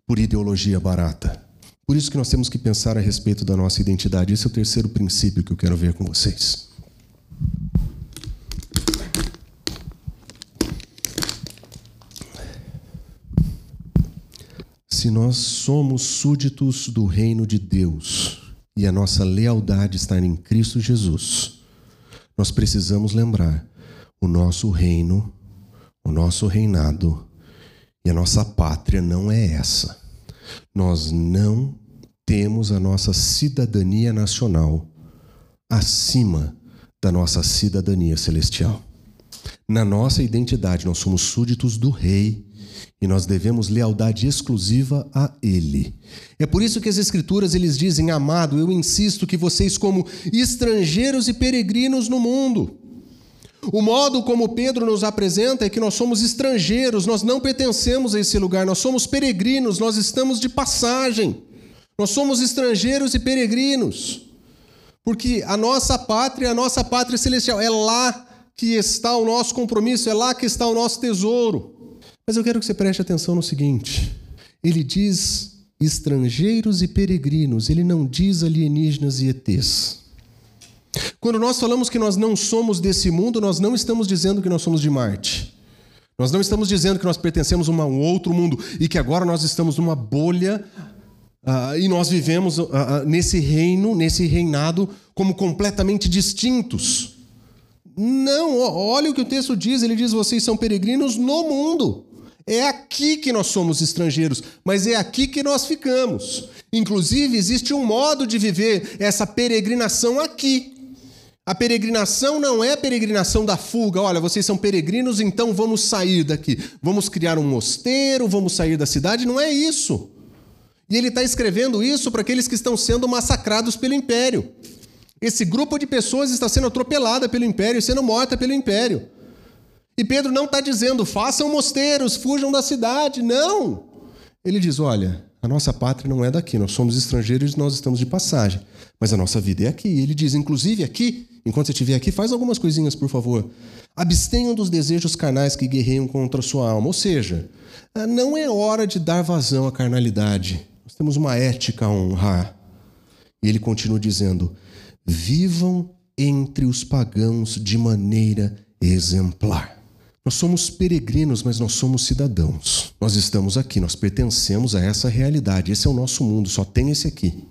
por ideologia barata. Por isso que nós temos que pensar a respeito da nossa identidade. Esse é o terceiro princípio que eu quero ver com vocês. Se nós somos súditos do reino de Deus e a nossa lealdade está em Cristo Jesus, nós precisamos lembrar o nosso reino, o nosso reinado e a nossa pátria não é essa. Nós não temos a nossa cidadania nacional acima da nossa cidadania celestial. Na nossa identidade, nós somos súditos do Rei e nós devemos lealdade exclusiva a ele. É por isso que as escrituras eles dizem: "Amado, eu insisto que vocês como estrangeiros e peregrinos no mundo". O modo como Pedro nos apresenta é que nós somos estrangeiros, nós não pertencemos a esse lugar, nós somos peregrinos, nós estamos de passagem. Nós somos estrangeiros e peregrinos. Porque a nossa pátria, a nossa pátria celestial, é lá que está o nosso compromisso, é lá que está o nosso tesouro. Mas eu quero que você preste atenção no seguinte: ele diz estrangeiros e peregrinos, ele não diz alienígenas e ETs. Quando nós falamos que nós não somos desse mundo, nós não estamos dizendo que nós somos de Marte. Nós não estamos dizendo que nós pertencemos a um outro mundo e que agora nós estamos numa bolha uh, e nós vivemos uh, uh, nesse reino, nesse reinado, como completamente distintos. Não, olha o que o texto diz: ele diz, vocês são peregrinos no mundo. É aqui que nós somos estrangeiros, mas é aqui que nós ficamos. Inclusive, existe um modo de viver essa peregrinação aqui. A peregrinação não é a peregrinação da fuga. Olha, vocês são peregrinos, então vamos sair daqui. Vamos criar um mosteiro, vamos sair da cidade. Não é isso. E ele está escrevendo isso para aqueles que estão sendo massacrados pelo império. Esse grupo de pessoas está sendo atropelada pelo império, sendo morta pelo império. E Pedro não está dizendo, façam mosteiros, fujam da cidade. Não! Ele diz: olha, a nossa pátria não é daqui, nós somos estrangeiros e nós estamos de passagem. Mas a nossa vida é aqui. Ele diz, inclusive aqui, enquanto você estiver aqui, faz algumas coisinhas, por favor. Abstenham dos desejos carnais que guerreiam contra a sua alma. Ou seja, ah, não é hora de dar vazão à carnalidade. Nós temos uma ética a honrar. E ele continua dizendo: vivam entre os pagãos de maneira exemplar. Nós somos peregrinos, mas nós somos cidadãos. Nós estamos aqui, nós pertencemos a essa realidade. Esse é o nosso mundo, só tem esse aqui.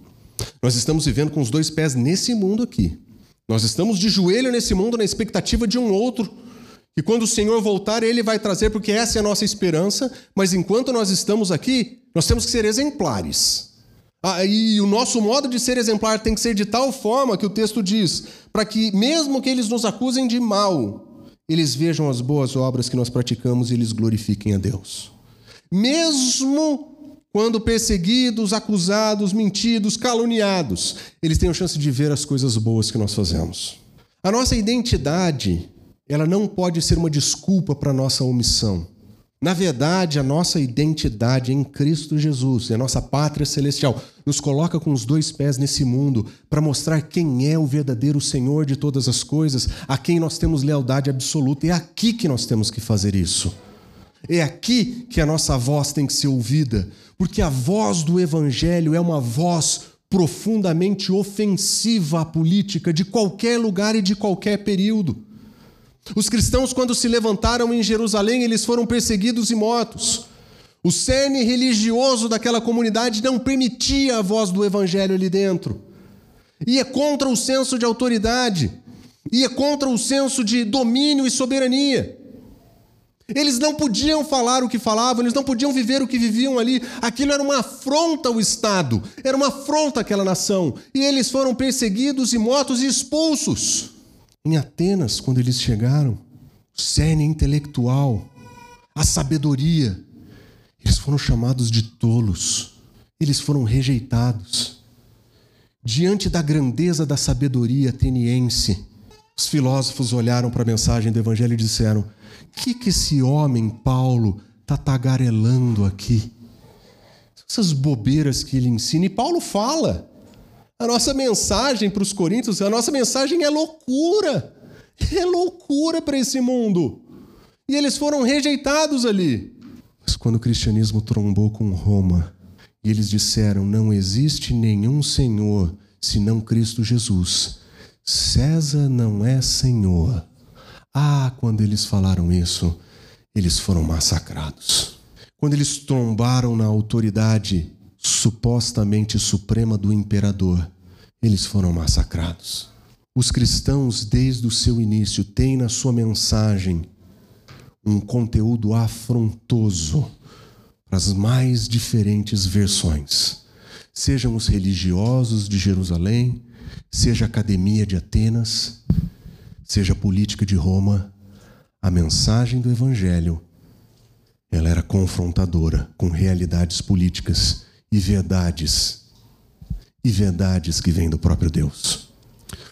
Nós estamos vivendo com os dois pés nesse mundo aqui. Nós estamos de joelho nesse mundo na expectativa de um outro. E quando o Senhor voltar, Ele vai trazer, porque essa é a nossa esperança. Mas enquanto nós estamos aqui, nós temos que ser exemplares. Ah, e o nosso modo de ser exemplar tem que ser de tal forma que o texto diz, para que, mesmo que eles nos acusem de mal, eles vejam as boas obras que nós praticamos e eles glorifiquem a Deus. Mesmo quando perseguidos, acusados, mentidos, caluniados, eles têm a chance de ver as coisas boas que nós fazemos. A nossa identidade, ela não pode ser uma desculpa para a nossa omissão. Na verdade, a nossa identidade em Cristo Jesus, a nossa pátria celestial, nos coloca com os dois pés nesse mundo para mostrar quem é o verdadeiro Senhor de todas as coisas, a quem nós temos lealdade absoluta. É aqui que nós temos que fazer isso. É aqui que a nossa voz tem que ser ouvida, porque a voz do Evangelho é uma voz profundamente ofensiva à política de qualquer lugar e de qualquer período. Os cristãos, quando se levantaram em Jerusalém, eles foram perseguidos e mortos. O cerne religioso daquela comunidade não permitia a voz do evangelho ali dentro. Ia contra o senso de autoridade, ia contra o senso de domínio e soberania. Eles não podiam falar o que falavam, eles não podiam viver o que viviam ali. Aquilo era uma afronta ao Estado, era uma afronta àquela nação. E eles foram perseguidos e mortos e expulsos. Em Atenas, quando eles chegaram, o cerne intelectual, a sabedoria, eles foram chamados de tolos, eles foram rejeitados. Diante da grandeza da sabedoria ateniense, os filósofos olharam para a mensagem do Evangelho e disseram: O que, que esse homem, Paulo, está tagarelando aqui? Essas bobeiras que ele ensina. E Paulo fala. A nossa mensagem para os coríntios, a nossa mensagem é loucura. É loucura para esse mundo. E eles foram rejeitados ali. Mas quando o cristianismo trombou com Roma, e eles disseram: não existe nenhum Senhor senão Cristo Jesus. César não é Senhor. Ah, quando eles falaram isso, eles foram massacrados. Quando eles trombaram na autoridade supostamente suprema do imperador, eles foram massacrados. Os cristãos, desde o seu início, têm na sua mensagem um conteúdo afrontoso para as mais diferentes versões. Sejam os religiosos de Jerusalém, seja a academia de Atenas, seja a política de Roma, a mensagem do evangelho ela era confrontadora com realidades políticas e verdades, e verdades que vêm do próprio Deus.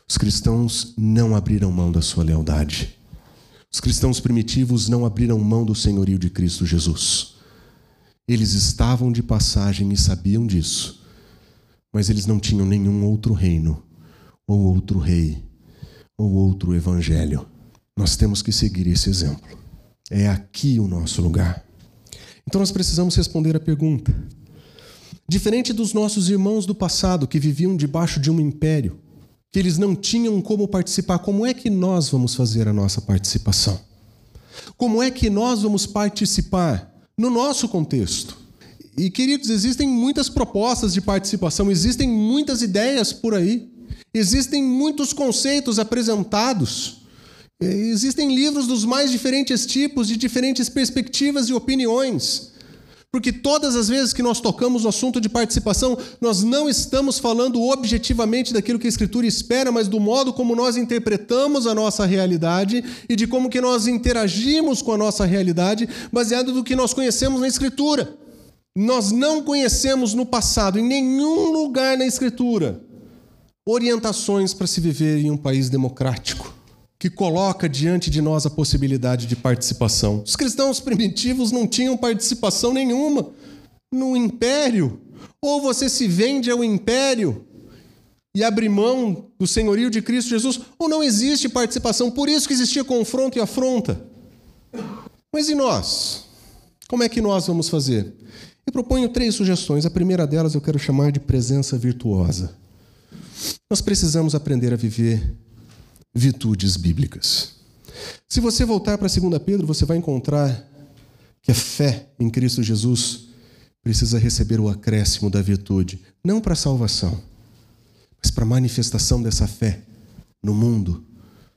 Os cristãos não abriram mão da sua lealdade. Os cristãos primitivos não abriram mão do senhorio de Cristo Jesus. Eles estavam de passagem e sabiam disso, mas eles não tinham nenhum outro reino, ou outro rei, ou outro evangelho. Nós temos que seguir esse exemplo. É aqui o nosso lugar. Então nós precisamos responder a pergunta: Diferente dos nossos irmãos do passado que viviam debaixo de um império, que eles não tinham como participar, como é que nós vamos fazer a nossa participação? Como é que nós vamos participar no nosso contexto? E queridos, existem muitas propostas de participação, existem muitas ideias por aí, existem muitos conceitos apresentados. Existem livros dos mais diferentes tipos, de diferentes perspectivas e opiniões. Porque todas as vezes que nós tocamos no assunto de participação, nós não estamos falando objetivamente daquilo que a Escritura espera, mas do modo como nós interpretamos a nossa realidade e de como que nós interagimos com a nossa realidade, baseado no que nós conhecemos na Escritura. Nós não conhecemos no passado, em nenhum lugar na Escritura, orientações para se viver em um país democrático que coloca diante de nós a possibilidade de participação. Os cristãos primitivos não tinham participação nenhuma no império. Ou você se vende ao império e abre mão do senhorio de Cristo Jesus, ou não existe participação. Por isso que existia confronto e afronta. Mas e nós? Como é que nós vamos fazer? Eu proponho três sugestões. A primeira delas eu quero chamar de presença virtuosa. Nós precisamos aprender a viver virtudes bíblicas. Se você voltar para 2 Pedro, você vai encontrar que a fé em Cristo Jesus precisa receber o acréscimo da virtude, não para a salvação, mas para a manifestação dessa fé no mundo,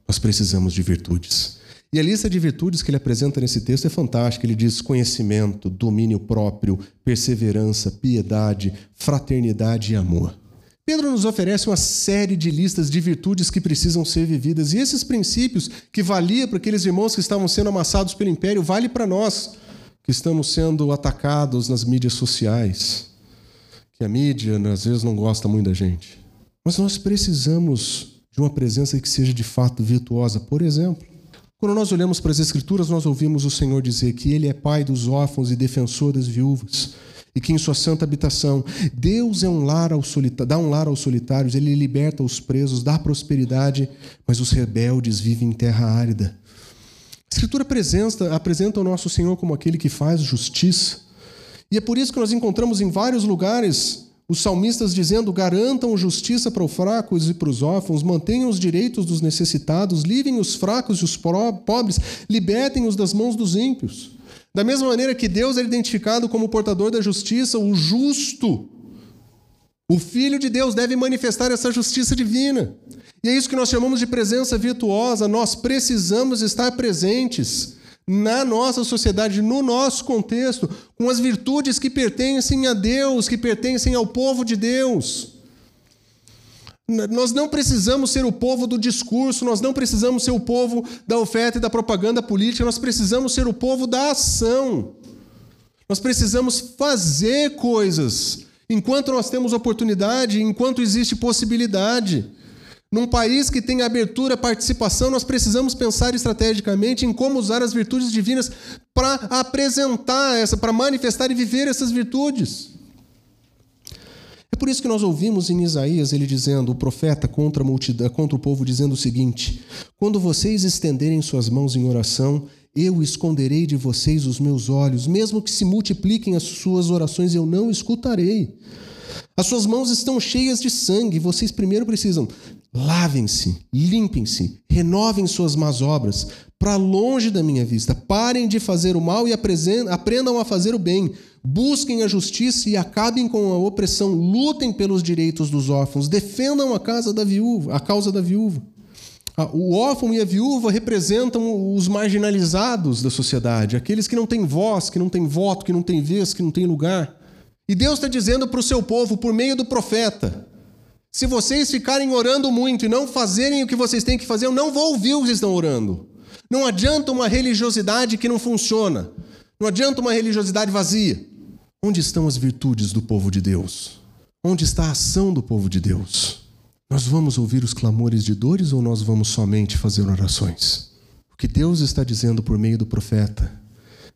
nós precisamos de virtudes. E a lista de virtudes que ele apresenta nesse texto é fantástica. Ele diz conhecimento, domínio próprio, perseverança, piedade, fraternidade e amor. Pedro nos oferece uma série de listas de virtudes que precisam ser vividas, e esses princípios que valia para aqueles irmãos que estavam sendo amassados pelo império, vale para nós que estamos sendo atacados nas mídias sociais. Que a mídia às vezes não gosta muito da gente. Mas nós precisamos de uma presença que seja de fato virtuosa. Por exemplo, quando nós olhamos para as Escrituras, nós ouvimos o Senhor dizer que Ele é pai dos órfãos e defensor das viúvas e que em sua santa habitação Deus é um lar ao dá um lar aos solitários, ele liberta os presos, dá prosperidade, mas os rebeldes vivem em terra árida. A Escritura apresenta, apresenta o nosso Senhor como aquele que faz justiça. E é por isso que nós encontramos em vários lugares os salmistas dizendo: garantam justiça para os fracos e para os órfãos, mantenham os direitos dos necessitados, livrem os fracos e os pobres, libertem-os das mãos dos ímpios. Da mesma maneira que Deus é identificado como portador da justiça, o justo, o Filho de Deus deve manifestar essa justiça divina. E é isso que nós chamamos de presença virtuosa. Nós precisamos estar presentes na nossa sociedade, no nosso contexto, com as virtudes que pertencem a Deus, que pertencem ao povo de Deus. Nós não precisamos ser o povo do discurso, nós não precisamos ser o povo da oferta e da propaganda política, nós precisamos ser o povo da ação. Nós precisamos fazer coisas enquanto nós temos oportunidade, enquanto existe possibilidade. Num país que tem abertura, participação, nós precisamos pensar estrategicamente em como usar as virtudes divinas para apresentar essa, para manifestar e viver essas virtudes. É por isso que nós ouvimos em Isaías ele dizendo, o profeta contra, multidão, contra o povo, dizendo o seguinte: Quando vocês estenderem suas mãos em oração, eu esconderei de vocês os meus olhos, mesmo que se multipliquem as suas orações, eu não escutarei. As suas mãos estão cheias de sangue, vocês primeiro precisam lavem-se, limpem-se, renovem suas más obras, para longe da minha vista. Parem de fazer o mal e aprendam a fazer o bem. Busquem a justiça e acabem com a opressão. Lutem pelos direitos dos órfãos. Defendam a casa da viúva, a causa da viúva. Ah, o órfão e a viúva representam os marginalizados da sociedade, aqueles que não têm voz, que não têm voto, que não têm vez, que não têm lugar. E Deus está dizendo para o seu povo, por meio do profeta: se vocês ficarem orando muito e não fazerem o que vocês têm que fazer, eu não vou ouvir o que vocês estão orando. Não adianta uma religiosidade que não funciona. Não adianta uma religiosidade vazia. Onde estão as virtudes do povo de Deus? Onde está a ação do povo de Deus? Nós vamos ouvir os clamores de dores ou nós vamos somente fazer orações? O que Deus está dizendo por meio do profeta?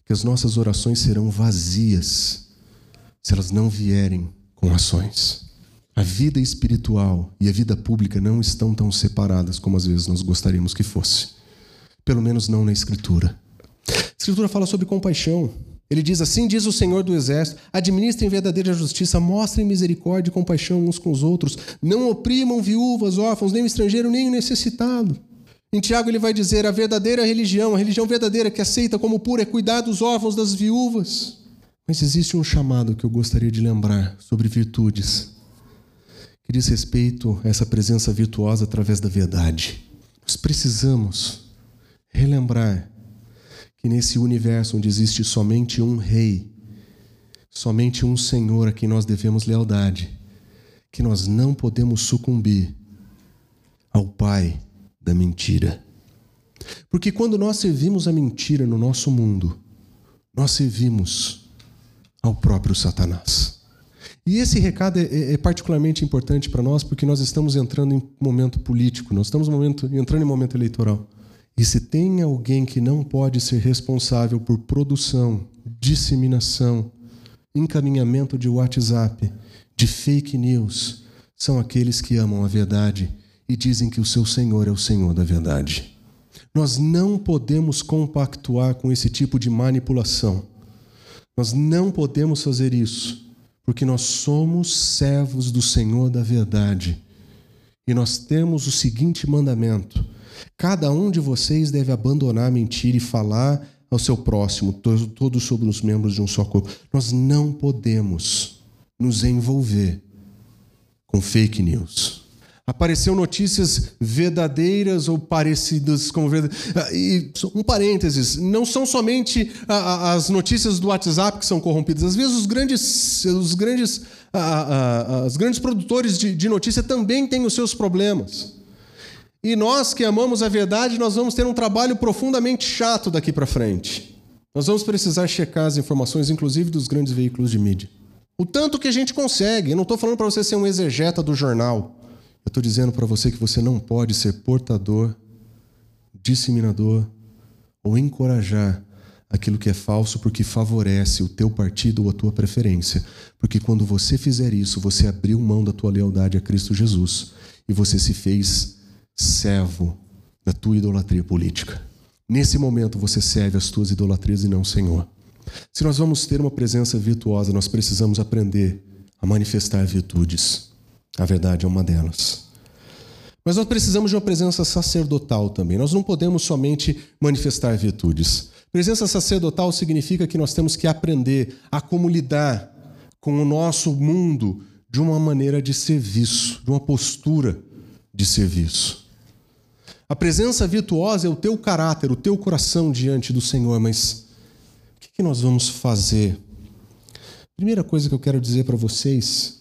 Que as nossas orações serão vazias se elas não vierem com ações. A vida espiritual e a vida pública não estão tão separadas como às vezes nós gostaríamos que fosse pelo menos não na Escritura. A Escritura fala sobre compaixão. Ele diz assim: diz o Senhor do Exército: administrem verdadeira justiça, mostrem misericórdia e compaixão uns com os outros, não oprimam viúvas, órfãos, nem o estrangeiro, nem o necessitado. Em Tiago ele vai dizer: a verdadeira religião, a religião verdadeira que aceita como pura é cuidar dos órfãos, das viúvas. Mas existe um chamado que eu gostaria de lembrar sobre virtudes, que diz respeito a essa presença virtuosa através da verdade. Nós precisamos relembrar que nesse universo onde existe somente um rei, somente um Senhor a quem nós devemos lealdade, que nós não podemos sucumbir ao pai da mentira. Porque quando nós servimos a mentira no nosso mundo, nós servimos ao próprio Satanás. E esse recado é, é, é particularmente importante para nós porque nós estamos entrando em momento político, nós estamos momento, entrando em momento eleitoral. E se tem alguém que não pode ser responsável por produção, disseminação, encaminhamento de WhatsApp, de fake news, são aqueles que amam a verdade e dizem que o seu Senhor é o Senhor da verdade. Nós não podemos compactuar com esse tipo de manipulação. Nós não podemos fazer isso, porque nós somos servos do Senhor da verdade. E nós temos o seguinte mandamento: cada um de vocês deve abandonar a mentira e falar ao seu próximo, todos sobre os membros de um só corpo. Nós não podemos nos envolver com fake news. Apareceu notícias verdadeiras ou parecidas com verdadeiras. Ah, e um parênteses, não são somente as notícias do WhatsApp que são corrompidas. Às vezes os grandes, os grandes, os grandes produtores de, de notícia também têm os seus problemas. E nós que amamos a verdade, nós vamos ter um trabalho profundamente chato daqui para frente. Nós vamos precisar checar as informações, inclusive dos grandes veículos de mídia. O tanto que a gente consegue. Eu não estou falando para você ser um exegeta do jornal. Eu estou dizendo para você que você não pode ser portador, disseminador ou encorajar aquilo que é falso porque favorece o teu partido ou a tua preferência. Porque quando você fizer isso, você abriu mão da tua lealdade a Cristo Jesus e você se fez servo da tua idolatria política. Nesse momento você serve as tuas idolatrias e não o Senhor. Se nós vamos ter uma presença virtuosa, nós precisamos aprender a manifestar virtudes. A verdade é uma delas. Mas nós precisamos de uma presença sacerdotal também. Nós não podemos somente manifestar virtudes. Presença sacerdotal significa que nós temos que aprender a como lidar com o nosso mundo de uma maneira de serviço, de uma postura de serviço. A presença virtuosa é o teu caráter, o teu coração diante do Senhor, mas o que nós vamos fazer? Primeira coisa que eu quero dizer para vocês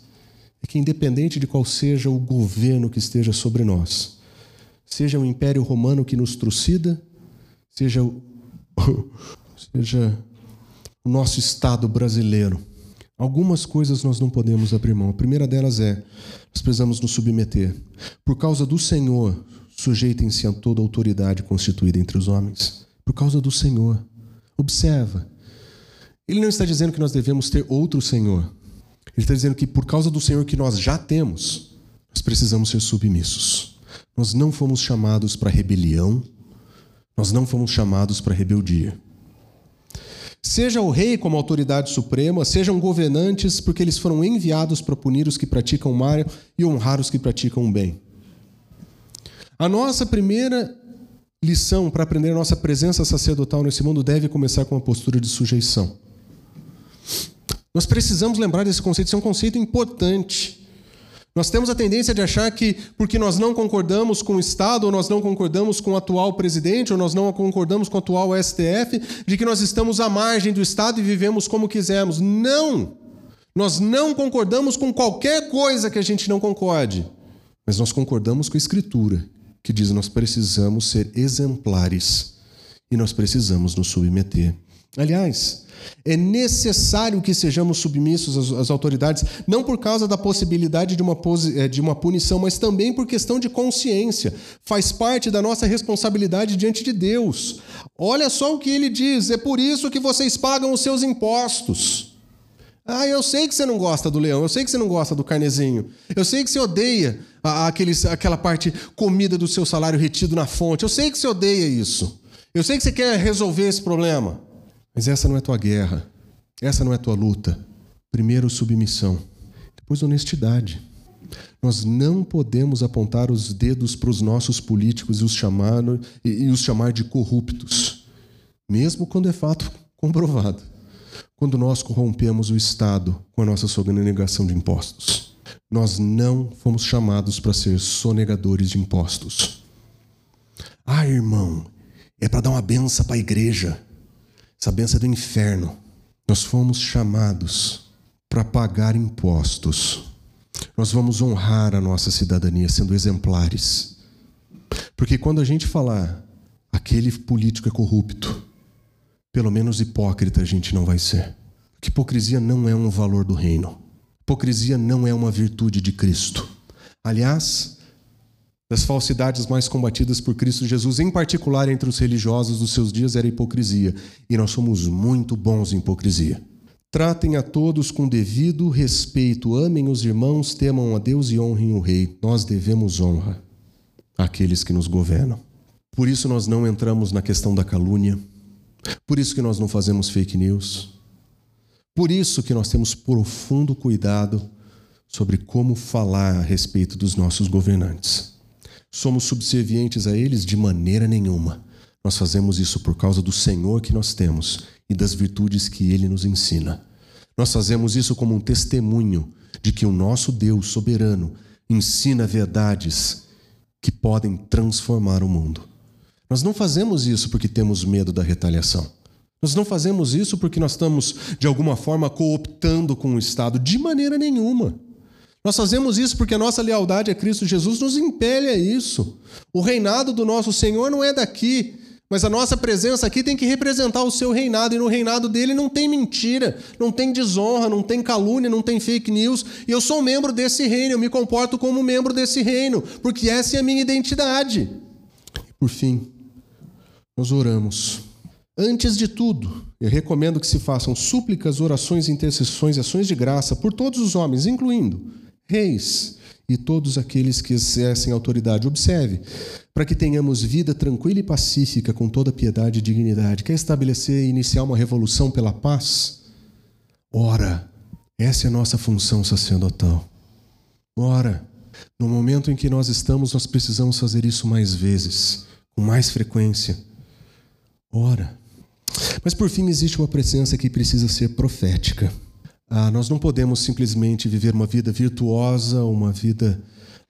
é que, independente de qual seja o governo que esteja sobre nós, seja o Império Romano que nos trucida, seja o, seja o nosso Estado brasileiro, algumas coisas nós não podemos abrir mão. A primeira delas é: nós precisamos nos submeter. Por causa do Senhor, Sujeitem-se a toda autoridade constituída entre os homens, por causa do Senhor. Observa. Ele não está dizendo que nós devemos ter outro Senhor. Ele está dizendo que por causa do Senhor que nós já temos, nós precisamos ser submissos. Nós não fomos chamados para rebelião, nós não fomos chamados para rebeldia. Seja o rei como autoridade suprema, sejam governantes, porque eles foram enviados para punir os que praticam mal e honrar os que praticam o bem. A nossa primeira lição para aprender a nossa presença sacerdotal nesse mundo deve começar com uma postura de sujeição. Nós precisamos lembrar desse conceito, isso é um conceito importante. Nós temos a tendência de achar que, porque nós não concordamos com o Estado, ou nós não concordamos com o atual presidente, ou nós não concordamos com o atual STF, de que nós estamos à margem do Estado e vivemos como quisermos. Não! Nós não concordamos com qualquer coisa que a gente não concorde, mas nós concordamos com a Escritura que diz nós precisamos ser exemplares e nós precisamos nos submeter. Aliás, é necessário que sejamos submissos às, autoridades, não por causa da possibilidade de uma, eh, de uma punição, mas também por questão de consciência. Faz parte da nossa responsabilidade diante de Deus. Olha só o que ele diz: é por isso que vocês pagam os seus impostos. Ah, eu sei que você não gosta do leão, eu sei que você não gosta do carnezinho, eu sei que você odeia aqueles, aquela parte comida do seu salário retido na fonte, eu sei que você odeia isso, eu sei que você quer resolver esse problema, mas essa não é tua guerra, essa não é tua luta. Primeiro, submissão, depois, honestidade. Nós não podemos apontar os dedos para os nossos políticos e os, chamar, e os chamar de corruptos, mesmo quando é fato comprovado quando nós corrompemos o Estado com a nossa sonegação de impostos. Nós não fomos chamados para ser sonegadores de impostos. Ah, irmão, é para dar uma benção para a igreja. Essa benção é do inferno. Nós fomos chamados para pagar impostos. Nós vamos honrar a nossa cidadania sendo exemplares. Porque quando a gente falar aquele político é corrupto, pelo menos hipócrita a gente não vai ser. Que hipocrisia não é um valor do reino. Hipocrisia não é uma virtude de Cristo. Aliás, das falsidades mais combatidas por Cristo Jesus, em particular entre os religiosos dos seus dias, era a hipocrisia. E nós somos muito bons em hipocrisia. Tratem a todos com devido respeito, amem os irmãos, temam a Deus e honrem o Rei. Nós devemos honra àqueles que nos governam. Por isso nós não entramos na questão da calúnia, por isso que nós não fazemos fake news, por isso que nós temos profundo cuidado sobre como falar a respeito dos nossos governantes. Somos subservientes a eles de maneira nenhuma. Nós fazemos isso por causa do Senhor que nós temos e das virtudes que ele nos ensina. Nós fazemos isso como um testemunho de que o nosso Deus soberano ensina verdades que podem transformar o mundo. Nós não fazemos isso porque temos medo da retaliação. Nós não fazemos isso porque nós estamos, de alguma forma, cooptando com o Estado. De maneira nenhuma. Nós fazemos isso porque a nossa lealdade a Cristo Jesus nos impele a isso. O reinado do nosso Senhor não é daqui, mas a nossa presença aqui tem que representar o seu reinado, e no reinado dele não tem mentira, não tem desonra, não tem calúnia, não tem fake news. E eu sou membro desse reino, eu me comporto como membro desse reino, porque essa é a minha identidade. Por fim, nós oramos. Antes de tudo, eu recomendo que se façam súplicas, orações, intercessões e ações de graça por todos os homens, incluindo reis e todos aqueles que exercem autoridade. Observe, para que tenhamos vida tranquila e pacífica, com toda piedade e dignidade. Quer estabelecer e iniciar uma revolução pela paz? Ora, essa é a nossa função sacerdotal. Ora, no momento em que nós estamos, nós precisamos fazer isso mais vezes, com mais frequência. Ora. Mas por fim, existe uma presença que precisa ser profética. Ah, nós não podemos simplesmente viver uma vida virtuosa, uma vida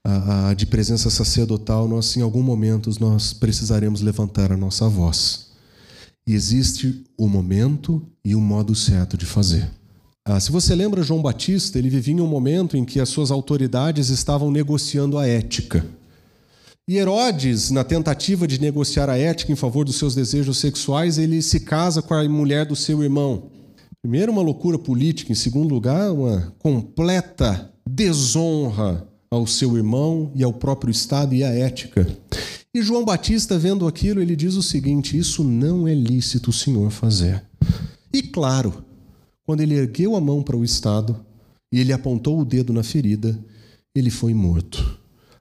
ah, ah, de presença sacerdotal. Nós, em algum momento, nós precisaremos levantar a nossa voz. E existe o momento e o modo certo de fazer. Ah, se você lembra João Batista, ele vivia em um momento em que as suas autoridades estavam negociando a ética. E Herodes, na tentativa de negociar a ética em favor dos seus desejos sexuais, ele se casa com a mulher do seu irmão. Primeiro, uma loucura política, em segundo lugar, uma completa desonra ao seu irmão e ao próprio Estado e à ética. E João Batista, vendo aquilo, ele diz o seguinte: Isso não é lícito o senhor fazer. E claro, quando ele ergueu a mão para o Estado e ele apontou o dedo na ferida, ele foi morto.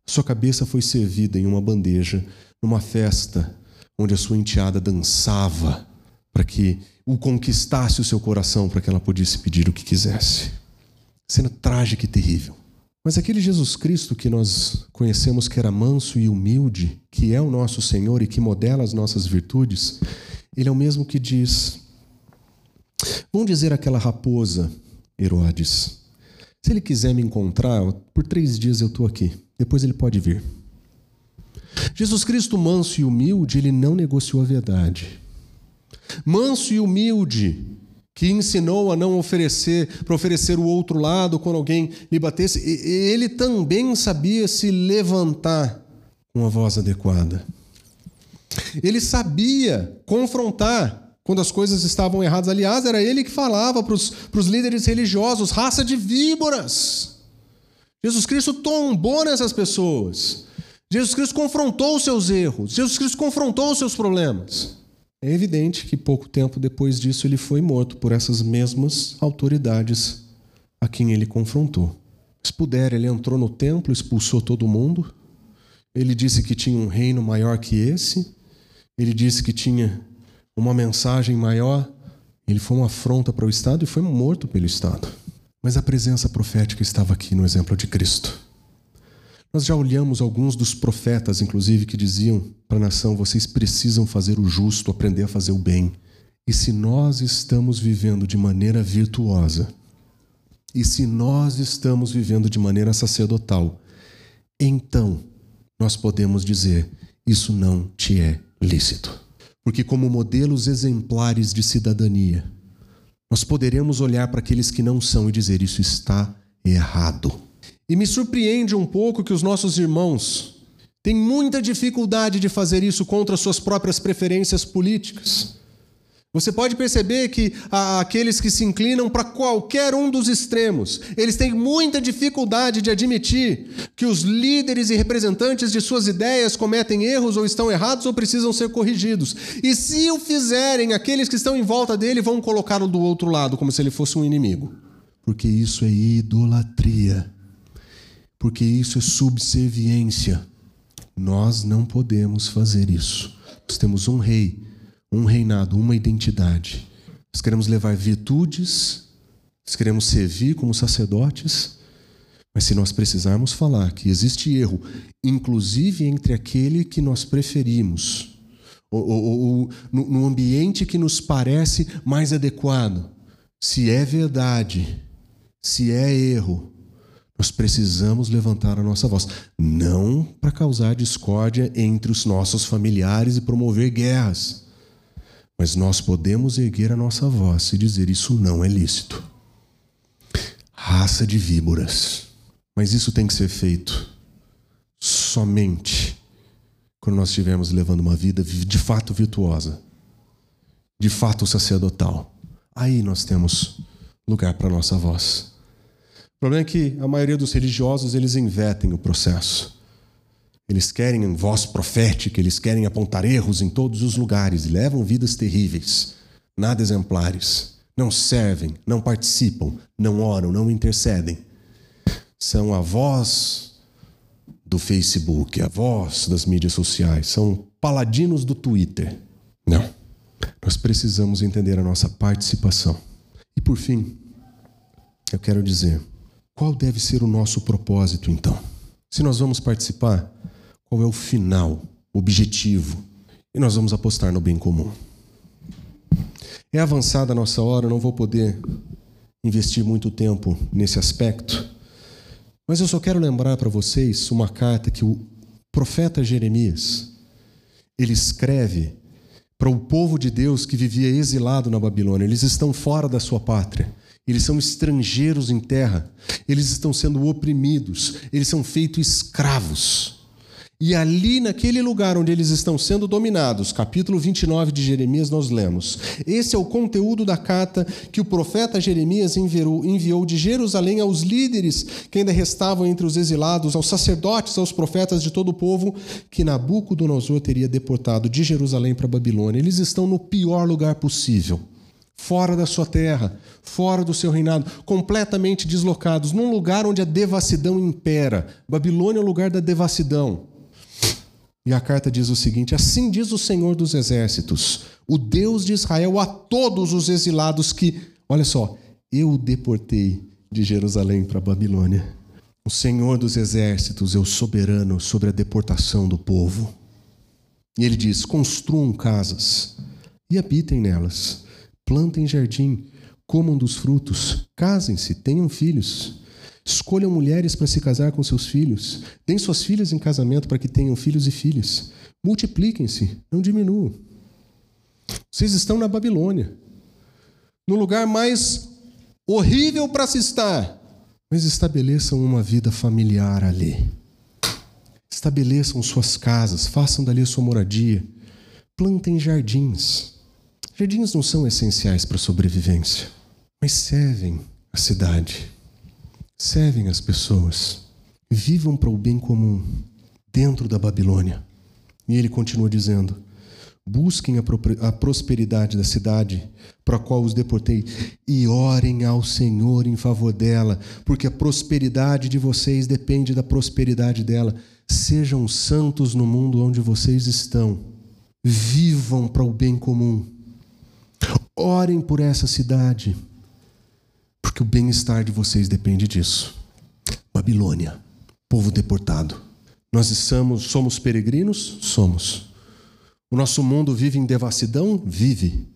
Sua cabeça foi servida em uma bandeja, numa festa onde a sua enteada dançava para que o conquistasse o seu coração para que ela pudesse pedir o que quisesse. Cena trágica e terrível. Mas aquele Jesus Cristo que nós conhecemos que era manso e humilde, que é o nosso Senhor e que modela as nossas virtudes, ele é o mesmo que diz: Vamos dizer aquela raposa, Herodes, se ele quiser me encontrar, por três dias eu estou aqui, depois ele pode vir. Jesus Cristo, manso e humilde, ele não negociou a verdade manso e humilde, que ensinou a não oferecer, para oferecer o outro lado quando alguém lhe batesse, ele também sabia se levantar com a voz adequada. Ele sabia confrontar quando as coisas estavam erradas. Aliás, era ele que falava para os líderes religiosos: raça de víboras. Jesus Cristo tombou nessas pessoas. Jesus Cristo confrontou os seus erros. Jesus Cristo confrontou os seus problemas. É evidente que pouco tempo depois disso ele foi morto por essas mesmas autoridades a quem ele confrontou. Se puder, ele entrou no templo, expulsou todo mundo. Ele disse que tinha um reino maior que esse. Ele disse que tinha uma mensagem maior. Ele foi uma afronta para o Estado e foi morto pelo Estado. Mas a presença profética estava aqui no exemplo de Cristo. Nós já olhamos alguns dos profetas, inclusive, que diziam para a nação: vocês precisam fazer o justo, aprender a fazer o bem. E se nós estamos vivendo de maneira virtuosa, e se nós estamos vivendo de maneira sacerdotal, então nós podemos dizer: isso não te é lícito. Porque, como modelos exemplares de cidadania, nós poderemos olhar para aqueles que não são e dizer: Isso está errado. E me surpreende um pouco que os nossos irmãos têm muita dificuldade de fazer isso contra suas próprias preferências políticas. Você pode perceber que aqueles que se inclinam para qualquer um dos extremos, eles têm muita dificuldade de admitir que os líderes e representantes de suas ideias cometem erros ou estão errados ou precisam ser corrigidos. E se o fizerem, aqueles que estão em volta dele vão colocá-lo do outro lado, como se ele fosse um inimigo. Porque isso é idolatria. Porque isso é subserviência. Nós não podemos fazer isso. Nós temos um rei um reinado, uma identidade. Nós queremos levar virtudes, nós queremos servir como sacerdotes, mas se nós precisarmos falar que existe erro, inclusive entre aquele que nós preferimos, ou, ou, ou no, no ambiente que nos parece mais adequado, se é verdade, se é erro, nós precisamos levantar a nossa voz, não para causar discórdia entre os nossos familiares e promover guerras mas nós podemos erguer a nossa voz e dizer: Isso não é lícito. Raça de víboras. Mas isso tem que ser feito somente quando nós estivermos levando uma vida de fato virtuosa, de fato sacerdotal. Aí nós temos lugar para a nossa voz. O problema é que a maioria dos religiosos eles invertem o processo. Eles querem voz profética, eles querem apontar erros em todos os lugares levam vidas terríveis, nada exemplares. Não servem, não participam, não oram, não intercedem. São a voz do Facebook, a voz das mídias sociais, são paladinos do Twitter. Não. Nós precisamos entender a nossa participação. E por fim, eu quero dizer, qual deve ser o nosso propósito então? Se nós vamos participar, qual é o final, objetivo. E nós vamos apostar no bem comum. É avançada a nossa hora, não vou poder investir muito tempo nesse aspecto, mas eu só quero lembrar para vocês uma carta que o profeta Jeremias ele escreve para o povo de Deus que vivia exilado na Babilônia. Eles estão fora da sua pátria. Eles são estrangeiros em terra. Eles estão sendo oprimidos. Eles são feitos escravos. E ali, naquele lugar onde eles estão sendo dominados, capítulo 29 de Jeremias, nós lemos. Esse é o conteúdo da carta que o profeta Jeremias enviou, de Jerusalém aos líderes que ainda restavam entre os exilados, aos sacerdotes, aos profetas de todo o povo que Nabucodonosor teria deportado de Jerusalém para Babilônia. Eles estão no pior lugar possível fora da sua terra, fora do seu reinado, completamente deslocados, num lugar onde a devassidão impera. Babilônia é o lugar da devassidão. E a carta diz o seguinte: Assim diz o Senhor dos Exércitos, o Deus de Israel, a todos os exilados que, olha só, eu deportei de Jerusalém para Babilônia. O Senhor dos Exércitos é o soberano sobre a deportação do povo. E ele diz: construam casas e habitem nelas, plantem jardim, comam dos frutos, casem-se, tenham filhos. Escolham mulheres para se casar com seus filhos. Deem suas filhas em casamento para que tenham filhos e filhas. Multipliquem-se, não diminuam. Vocês estão na Babilônia, no lugar mais horrível para se estar, mas estabeleçam uma vida familiar ali. Estabeleçam suas casas, façam dali a sua moradia. Plantem jardins. Jardins não são essenciais para a sobrevivência, mas servem a cidade servem as pessoas, vivam para o bem comum dentro da Babilônia. E ele continua dizendo: busquem a, prosperidade da cidade para a qual os deportei e orem ao Senhor em favor dela, porque a prosperidade de vocês depende da prosperidade dela. Sejam santos no mundo onde vocês estão. Vivam para o bem comum. Orem por essa cidade porque o bem-estar de vocês depende disso. Babilônia, povo deportado. Nós somos, somos peregrinos? Somos. O nosso mundo vive em devassidão? Vive.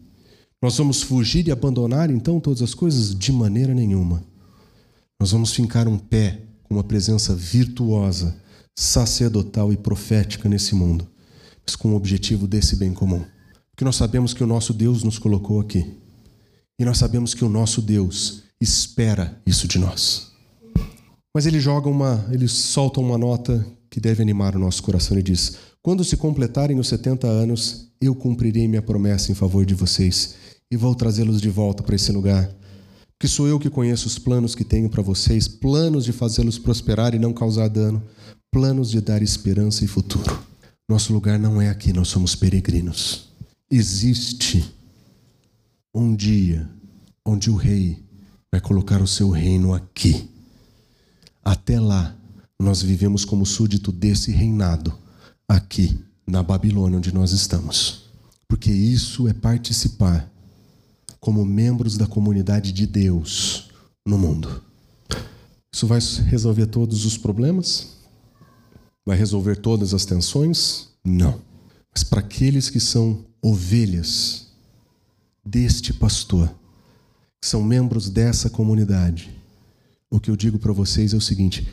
Nós vamos fugir e abandonar então todas as coisas? De maneira nenhuma. Nós vamos fincar um pé com uma presença virtuosa, sacerdotal e profética nesse mundo, mas com o objetivo desse bem comum. Porque nós sabemos que o nosso Deus nos colocou aqui. E nós sabemos que o nosso Deus espera isso de nós. Mas ele joga uma, ele solta uma nota que deve animar o nosso coração e diz: Quando se completarem os 70 anos, eu cumprirei minha promessa em favor de vocês e vou trazê-los de volta para esse lugar. Que sou eu que conheço os planos que tenho para vocês, planos de fazê-los prosperar e não causar dano, planos de dar esperança e futuro. Nosso lugar não é aqui, nós somos peregrinos. Existe um dia onde o rei vai colocar o seu reino aqui. Até lá, nós vivemos como súdito desse reinado, aqui, na Babilônia, onde nós estamos. Porque isso é participar como membros da comunidade de Deus no mundo. Isso vai resolver todos os problemas? Vai resolver todas as tensões? Não. Mas para aqueles que são ovelhas deste pastor, que são membros dessa comunidade, o que eu digo para vocês é o seguinte: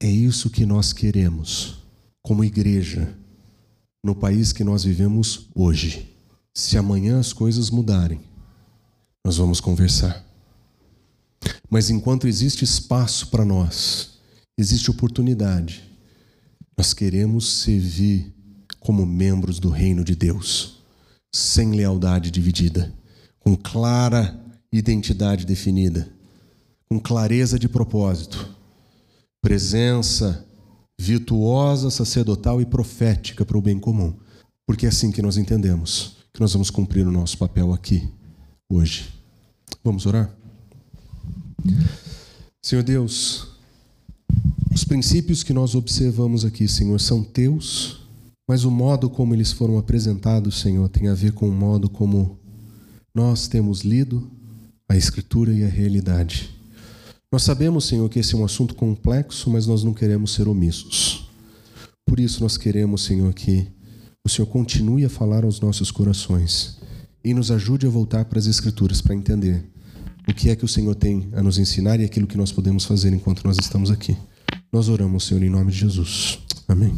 é isso que nós queremos como igreja no país que nós vivemos hoje. Se amanhã as coisas mudarem, nós vamos conversar. Mas enquanto existe espaço para nós, existe oportunidade, nós queremos servir como membros do reino de Deus, sem lealdade dividida com clara identidade definida, com clareza de propósito, presença virtuosa, sacerdotal e profética para o bem comum. Porque é assim que nós entendemos que nós vamos cumprir o nosso papel aqui, hoje. Vamos orar? Senhor Deus, os princípios que nós observamos aqui, Senhor, são teus, mas o modo como eles foram apresentados, Senhor, tem a ver com o modo como nós temos lido a Escritura e a realidade. Nós sabemos, Senhor, que esse é um assunto complexo, mas nós não queremos ser omissos. Por isso, nós queremos, Senhor, que o Senhor continue a falar aos nossos corações e nos ajude a voltar para as Escrituras para entender o que é que o Senhor tem a nos ensinar e aquilo que nós podemos fazer enquanto nós estamos aqui. Nós oramos, Senhor, em nome de Jesus. Amém.